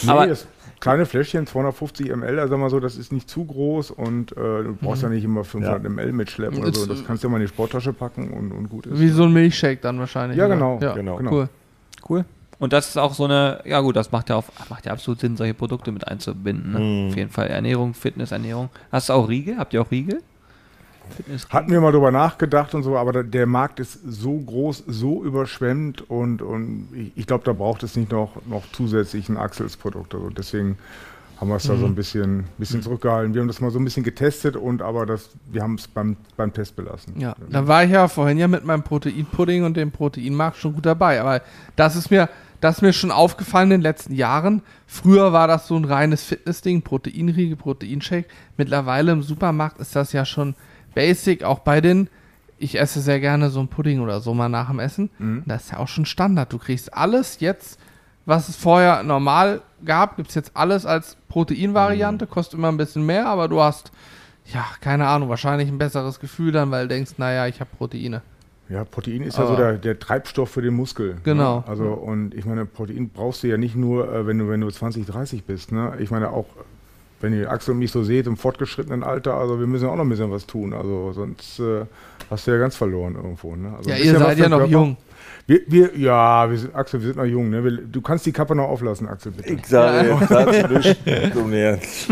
Nee, Aber- das kleine Fläschchen, 250 ml, also sag mal so, das ist nicht zu groß und äh, du brauchst ja nicht immer 500 Ja. ml mitschleppen oder so. Das kannst du ja mal in die Sporttasche packen und, und gut ist. Wie so ein Milchshake dann wahrscheinlich. Ja, genau, Ja, genau. Cool. Cool. Und das ist auch so eine, ja gut, das macht ja, auf, macht ja absolut Sinn, solche Produkte mit einzubinden. Ne? Mhm. Auf jeden Fall Ernährung, Fitness, Ernährung. Hast du auch Riegel? Habt ihr auch Riegel? Hatten wir mal drüber nachgedacht und so, aber der Markt ist so groß, so überschwemmt und, und ich, ich glaube, da braucht es nicht noch, noch zusätzlich ein Axels-Produkt. Also deswegen haben wir es da so ein bisschen, bisschen zurückgehalten. Wir haben das mal so ein bisschen getestet und aber das, wir haben es beim, beim Test belassen. Ja, da war ich ja vorhin ja mit meinem Proteinpudding und dem Proteinmark schon gut dabei. Aber das ist mir, das ist mir schon aufgefallen in den letzten Jahren. Früher war das so ein reines Fitnessding, Proteinriegel, Proteinshake. Mittlerweile im Supermarkt ist das ja schon basic, auch bei den. Ich esse sehr gerne so ein Pudding oder so mal nach dem Essen. Das ist ja auch schon Standard. Du kriegst alles jetzt, was es vorher normal gab, gibt es jetzt alles als Proteinvariante. Kostet immer ein bisschen mehr, aber du hast, ja, keine Ahnung, wahrscheinlich ein besseres Gefühl dann, weil du denkst, naja, ich habe Proteine. Ja, Protein ist ja so der, der Treibstoff für den Muskel. Genau. Ne? Also und ich meine, Protein brauchst du ja nicht nur, äh, wenn du wenn du 20, 30 bist. Ne? Ich meine auch, wenn ihr Axel und mich so seht im fortgeschrittenen Alter, also wir müssen auch noch ein bisschen was tun. Also sonst äh, hast du ja ganz verloren irgendwo. Ne? Also Ja, ihr seid ja noch Körper. jung. Wir, wir, ja, wir sind, Axel, wir sind noch jung. Ne? Wir, du kannst die Kappe noch auflassen, Axel, bitte. Ich sage jetzt dazu nicht zum Ernst.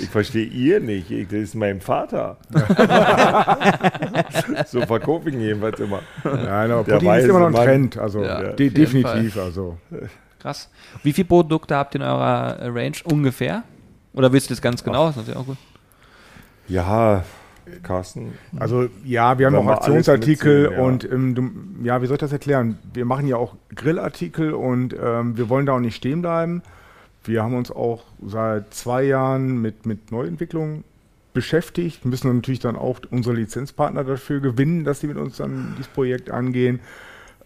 Ich verstehe ihr nicht. Ich, das ist mein Vater. so verkaufe ich ihn jedenfalls immer. Nein, aber Protein ist immer noch ein Mann. Trend. Also Ja, de definitiv. Also. Krass. Wie viele Produkte habt ihr in eurer Range ungefähr? Oder willst du das ganz genau? Das ist natürlich auch gut. Ja, Carsten. Also ja, wir haben auch Aktionsartikel ja. und ähm, du, ja, wie soll ich das erklären? Wir machen ja auch Grillartikel und ähm, wir wollen da auch nicht stehen bleiben. Wir haben uns auch seit zwei Jahren mit, mit Neuentwicklung beschäftigt, müssen natürlich dann auch unsere Lizenzpartner dafür gewinnen, dass sie mit uns dann dieses Projekt angehen.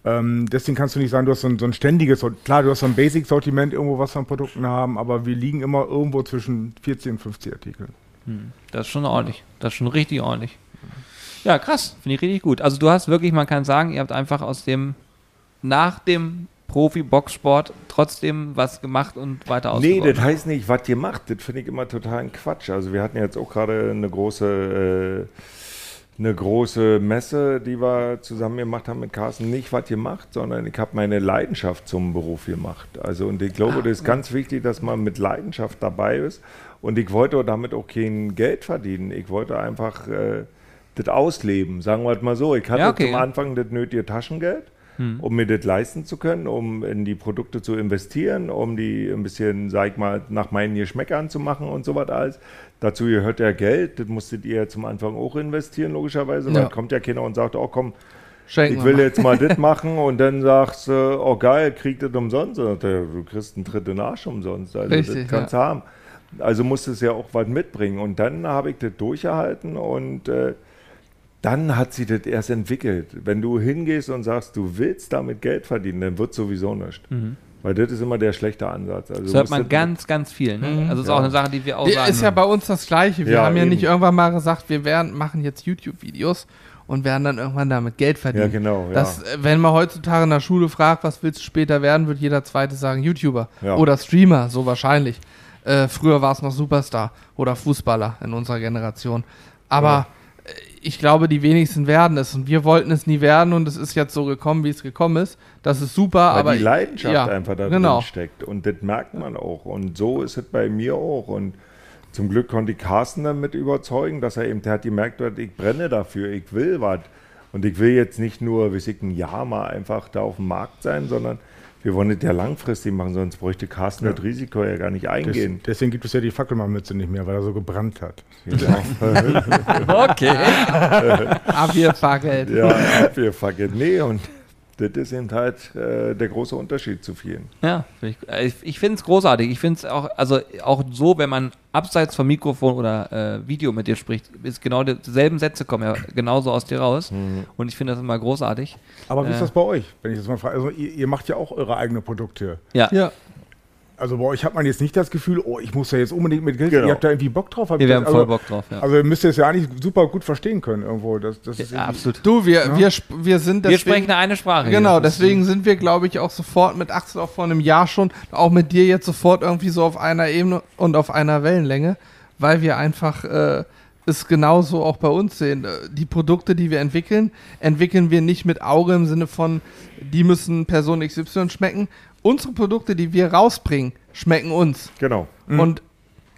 Ähm, deswegen kannst du nicht sagen, du hast so ein, so ein ständiges, klar, du hast so ein Basic-Sortiment irgendwo, was wir an Produkten haben, aber wir liegen immer irgendwo zwischen 40 und 50 Artikeln. Das ist schon ordentlich. Das ist schon richtig ordentlich. Ja, krass. Finde ich richtig gut. Also du hast wirklich, man kann sagen, ihr habt einfach aus dem, nach dem Profi-Boxsport trotzdem was gemacht und weiter Nee, ausgebaut. das heißt nicht, was ihr macht. Das finde ich immer totalen Quatsch. Also wir hatten jetzt auch gerade eine große, äh, eine große Messe, die wir zusammen gemacht haben mit Carsten. Nicht, was ihr macht, sondern ich habe meine Leidenschaft zum Beruf gemacht. Also und ich glaube, das ist ganz wichtig, dass man mit Leidenschaft dabei ist. Und ich wollte damit auch kein Geld verdienen. Ich wollte einfach äh, das ausleben, sagen wir es mal so. Ich hatte Ja, okay, zum ja. Anfang das nötige Taschengeld um mir das leisten zu können, um in die Produkte zu investieren, um die ein bisschen, sag ich mal, nach meinen Geschmäckern zu machen und so was alles. Dazu gehört ja Geld, das musstet ihr zum Anfang auch investieren, logischerweise, weil Ja. kommt ja keiner und sagt, oh komm, Schenken ich will mal. jetzt mal das machen und dann sagst du, oh geil, krieg das umsonst. Und dann, Du kriegst einen Tritt in den Arsch umsonst. Also Richtig, das kannst du haben. Also musst du es ja auch was mitbringen. Und dann habe ich das durchgehalten und äh, dann hat sie das erst entwickelt. Wenn du hingehst und sagst, du willst damit Geld verdienen, dann wird sowieso nichts. Weil das ist immer der schlechte Ansatz. Also Das hört man das- ganz, ganz viel. Ne? Mhm. Also ist Ja. auch eine Sache, die wir auch Ja, sagen. ist ja bei uns das Gleiche. Wir Ja, haben ja eben. nicht irgendwann mal gesagt, wir werden, machen jetzt YouTube-Videos und werden dann irgendwann damit Geld verdienen. Ja, genau. Ja. Das, äh, wenn man heutzutage in der Schule fragt, was willst du später werden, wird jeder Zweite sagen YouTuber Ja. oder Streamer, so wahrscheinlich. Äh, früher war es noch Superstar oder Fußballer in unserer Generation. Aber ich glaube, die wenigsten werden es und wir wollten es nie werden und es ist jetzt so gekommen, wie es gekommen ist. Das ist super, Weil aber die Leidenschaft ja, einfach da genau. drin steckt. Und das merkt man auch. Und so ist es bei mir auch. Und zum Glück konnte ich Carsten damit überzeugen, dass er eben, der hat gemerkt, ich brenne dafür, ich will was. Und ich will jetzt nicht nur, wie ich ein Jahr mal einfach da auf dem Markt sein, sondern wir wollen das ja langfristig machen, sonst bräuchte Carsten Ja. das Risiko ja gar nicht Des, eingehen. deswegen gibt es ja die Fackelmannmütze nicht mehr, weil er so gebrannt hat. Ja, okay. abgefackelt. ja abgefuckt. Nee, und das ist eben halt äh, der große Unterschied zu vielen. Ja, ich, äh, ich, ich finde es großartig. Ich finde es auch, also auch so, wenn man abseits vom Mikrofon oder äh, Video mit dir spricht, ist genau dieselben Sätze kommen ja genauso aus dir raus. Und ich finde das immer großartig. Aber wie Äh. ist das bei euch, wenn ich das mal frage? Also ihr, ihr macht ja auch eure eigenen Produkte. Ja, Ja. Also bei euch hat man jetzt nicht das Gefühl, oh, ich muss ja jetzt unbedingt mit Geld. Genau. Ihr habt da irgendwie Bock drauf. hab wir ich haben das- voll also, Bock drauf. Ja. Also ihr müsst es ja eigentlich super gut verstehen können irgendwo. Das, das ist ja, absolut. Du, wir, Ja. wir, wir sind Wir deswegen, sprechen eine Sprache. Genau, deswegen sind wir, glaube ich, auch sofort mit Axel auch vor einem Jahr schon, auch mit dir jetzt sofort irgendwie so auf einer Ebene und auf einer Wellenlänge, weil wir einfach äh, es genauso auch bei uns sehen. Äh, Die Produkte, die wir entwickeln, entwickeln wir nicht mit Auge im Sinne von, die müssen Person XY schmecken. Unsere Produkte, die wir rausbringen, schmecken uns. Genau. Und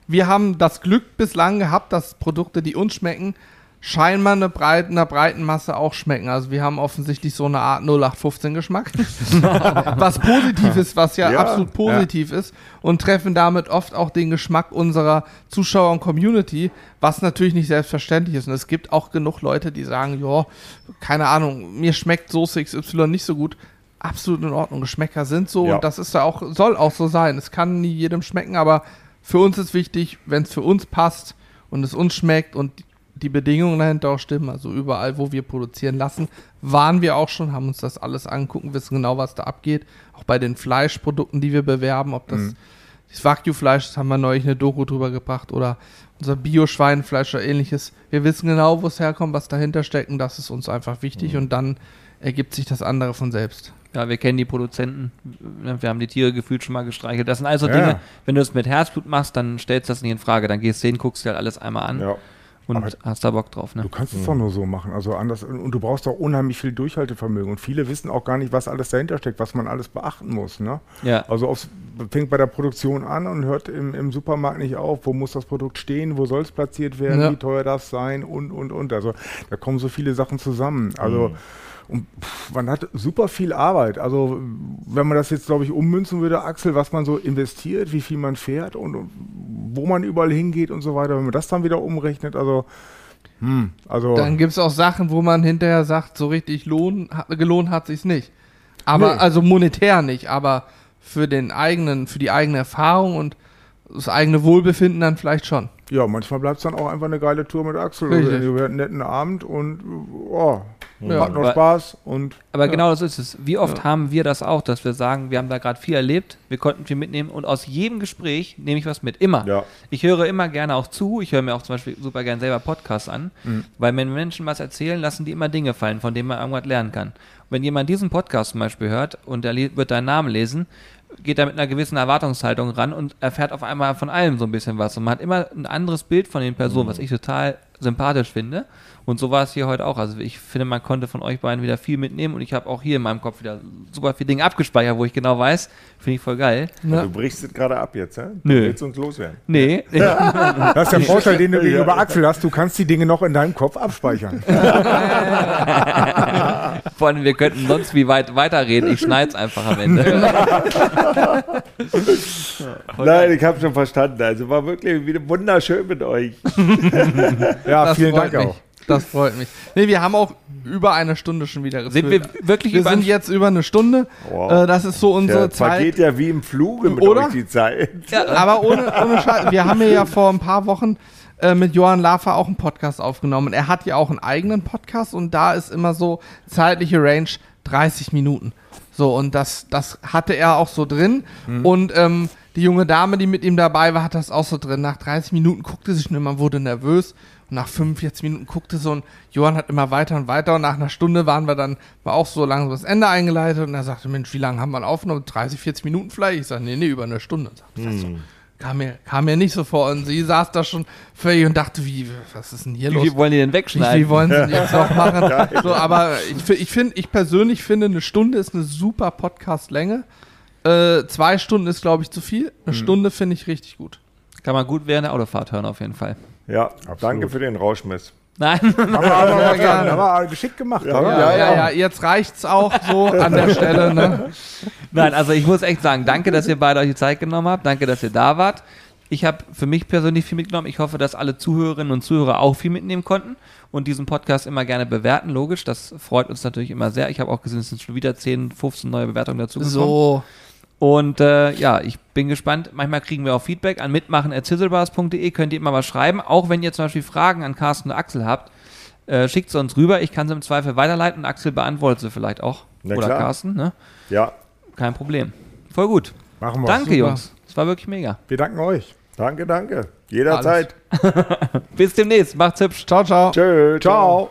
wir haben das Glück bislang gehabt, dass Produkte, die uns schmecken, scheinbar eine breite, einer breiten Masse auch schmecken. Also wir haben offensichtlich so eine Art 0815 Geschmack, was positiv ist, was ja, Ja, absolut positiv ist und treffen damit oft auch den Geschmack unserer Zuschauer und Community, was natürlich nicht selbstverständlich ist. Und es gibt auch genug Leute, die sagen, ja, keine Ahnung, mir schmeckt Soße XY nicht so gut. Absolut in Ordnung. Geschmäcker sind so Ja. und das ist ja auch, soll auch so sein. Es kann nie jedem schmecken, aber für uns ist wichtig, wenn es für uns passt und es uns schmeckt und die Bedingungen dahinter auch stimmen, also überall, wo wir produzieren lassen, waren wir auch schon, haben uns das alles angucken, wissen genau, was da abgeht. Auch bei den Fleischprodukten, die wir bewerben, ob das das Wagyu-Fleisch, das haben wir neulich eine Doku drüber gebracht, oder unser Bio-Schweinefleisch oder ähnliches. Wir wissen genau, wo es herkommt, was dahinter steckt und das ist uns einfach wichtig und dann ergibt sich das andere von selbst. Ja, wir kennen die Produzenten. Wir haben die Tiere gefühlt schon mal gestreichelt. Das sind also Ja. Dinge, wenn du es mit Herzblut machst, dann stellst du das nicht in Frage. Dann gehst du hin, guckst dir halt alles einmal an Ja. und Aber- hast da Bock drauf. Ne? Du kannst es doch nur so machen. Also anders. Und du brauchst auch unheimlich viel Durchhaltevermögen. Und viele wissen auch gar nicht, was alles dahinter steckt, was man alles beachten muss. Ne? Ja. Also aufs, fängt bei der Produktion an und hört im, im Supermarkt nicht auf, wo muss das Produkt stehen, wo soll es platziert werden, Ja. wie teuer darf es sein und, und, und. Also da kommen so viele Sachen zusammen. Also und pff, man hat super viel Arbeit. Also wenn man das jetzt, glaube ich, ummünzen würde, Axel, was man so investiert, wie viel man fährt und, und wo man überall hingeht und so weiter, wenn man das dann wieder umrechnet, also hm, also Dann gibt es auch Sachen, wo man hinterher sagt, so richtig lohn, hat, gelohnt hat sich's nicht. Aber, Nee. also monetär nicht, aber für den eigenen, für die eigene Erfahrung und das eigene Wohlbefinden dann vielleicht schon. Ja, manchmal bleibt es dann auch einfach eine geile Tour mit Axel. Richtig. Oder einen netten Abend und oh, Ja. hat noch Aber- Spaß und Aber Ja. genau das ist es. Wie oft Ja. haben wir das auch, dass wir sagen, wir haben da gerade viel erlebt, wir konnten viel mitnehmen und aus jedem Gespräch nehme ich was mit. Immer. Ja. Ich höre immer gerne auch zu. Ich höre mir auch zum Beispiel super gerne selber Podcasts an, Mhm. weil wenn Menschen was erzählen, lassen die immer Dinge fallen, von denen man irgendwas lernen kann. Und wenn jemand diesen Podcast zum Beispiel hört und er wird deinen Namen lesen, geht er mit einer gewissen Erwartungshaltung ran und erfährt auf einmal von allem so ein bisschen was. Und man hat immer ein anderes Bild von den Personen, was ich total sympathisch finde. Und so war es hier heute auch. Also ich finde, man konnte von euch beiden wieder viel mitnehmen und ich habe auch hier in meinem Kopf wieder super viele Dinge abgespeichert, wo ich genau weiß, finde ich voll geil. Ja. Du brichst es gerade ab jetzt, hä? Du Nö. willst uns loswerden. Nee, das ist der Vorteil, den du gegenüber Axel hast. Du kannst die Dinge noch in deinem Kopf abspeichern. vor allem wir könnten sonst wie weit weiterreden. Ich schneide es einfach am Ende. Nein, ich habe schon verstanden. Also war wirklich wieder wunderschön mit euch. Ja, Das vielen Dank mich. auch. Das freut mich. Nee, wir haben auch über eine Stunde schon wieder Sind wir wirklich Wir über sind jetzt über eine Stunde. Wow. Äh, das ist so unsere Der Zeit. vergeht ja wie im Fluge mit Oder? euch die Zeit. Aber ohne, ohne Scheiß. Wir haben ja vor ein paar Wochen äh, mit Johann Lafer auch einen Podcast aufgenommen. Er hat ja auch einen eigenen Podcast und da ist immer so zeitliche Range 30 Minuten. So, und das, das hatte er auch so drin. Und ähm, die junge Dame, die mit ihm dabei war, hat das auch so drin. Nach 30 Minuten guckte sie schon immer, wurde nervös. Und nach 45 Minuten guckte so und Johann hat immer weiter und weiter. Und nach einer Stunde waren wir dann, war auch so langsam das Ende eingeleitet. Und er sagte, Mensch, wie lange haben wir aufgenommen? 30, 40 Minuten vielleicht? Ich sage, nee, nee, über eine Stunde. Sagt, "Was so?" Kam mir, kam mir nicht so vor. Und sie saß da schon völlig und dachte, wie, was ist denn hier Wie los? viel wollen die denn Wie, wegschneiden? wie wollen sie denn jetzt noch machen? so, aber ich, ich finde, ich persönlich finde, eine Stunde ist eine super Podcast-Länge. Äh, zwei Stunden ist, glaube ich, zu viel. Eine Stunde finde ich richtig gut. Kann man gut während der Autofahrt hören, auf jeden Fall. Ja, danke für den Rauschmiss. Nein, Haben wir aber, Ja, wir geschickt gemacht, Ja, oder? Ja, ja, ja, jetzt reicht's auch so an der Stelle. Ne? nein, also ich muss echt sagen, danke, dass ihr beide euch die Zeit genommen habt. Danke, dass ihr da wart. Ich habe für mich persönlich viel mitgenommen. Ich hoffe, dass alle Zuhörerinnen und Zuhörer auch viel mitnehmen konnten und diesen Podcast immer gerne bewerten. Logisch, das freut uns natürlich immer sehr. Ich habe auch gesehen, es sind schon wieder 10, 15 neue Bewertungen dazu gekommen. So, Und äh, ja, ich bin gespannt. Manchmal kriegen wir auch Feedback an mitmachen.zizzlebars.de. Könnt ihr immer was schreiben. Auch wenn ihr zum Beispiel Fragen an Carsten und Axel habt, äh, schickt sie uns rüber. Ich kann sie im Zweifel weiterleiten und Axel beantwortet sie vielleicht auch. Na Oder klar. Carsten, ne? Ja, Kein Problem. Voll gut. Machen wir. Danke, Super. Jungs. Das war wirklich mega. Wir danken euch. danke, danke. Jederzeit. Bis demnächst. Macht's hübsch. ciao, ciao. Tschö, Ciao.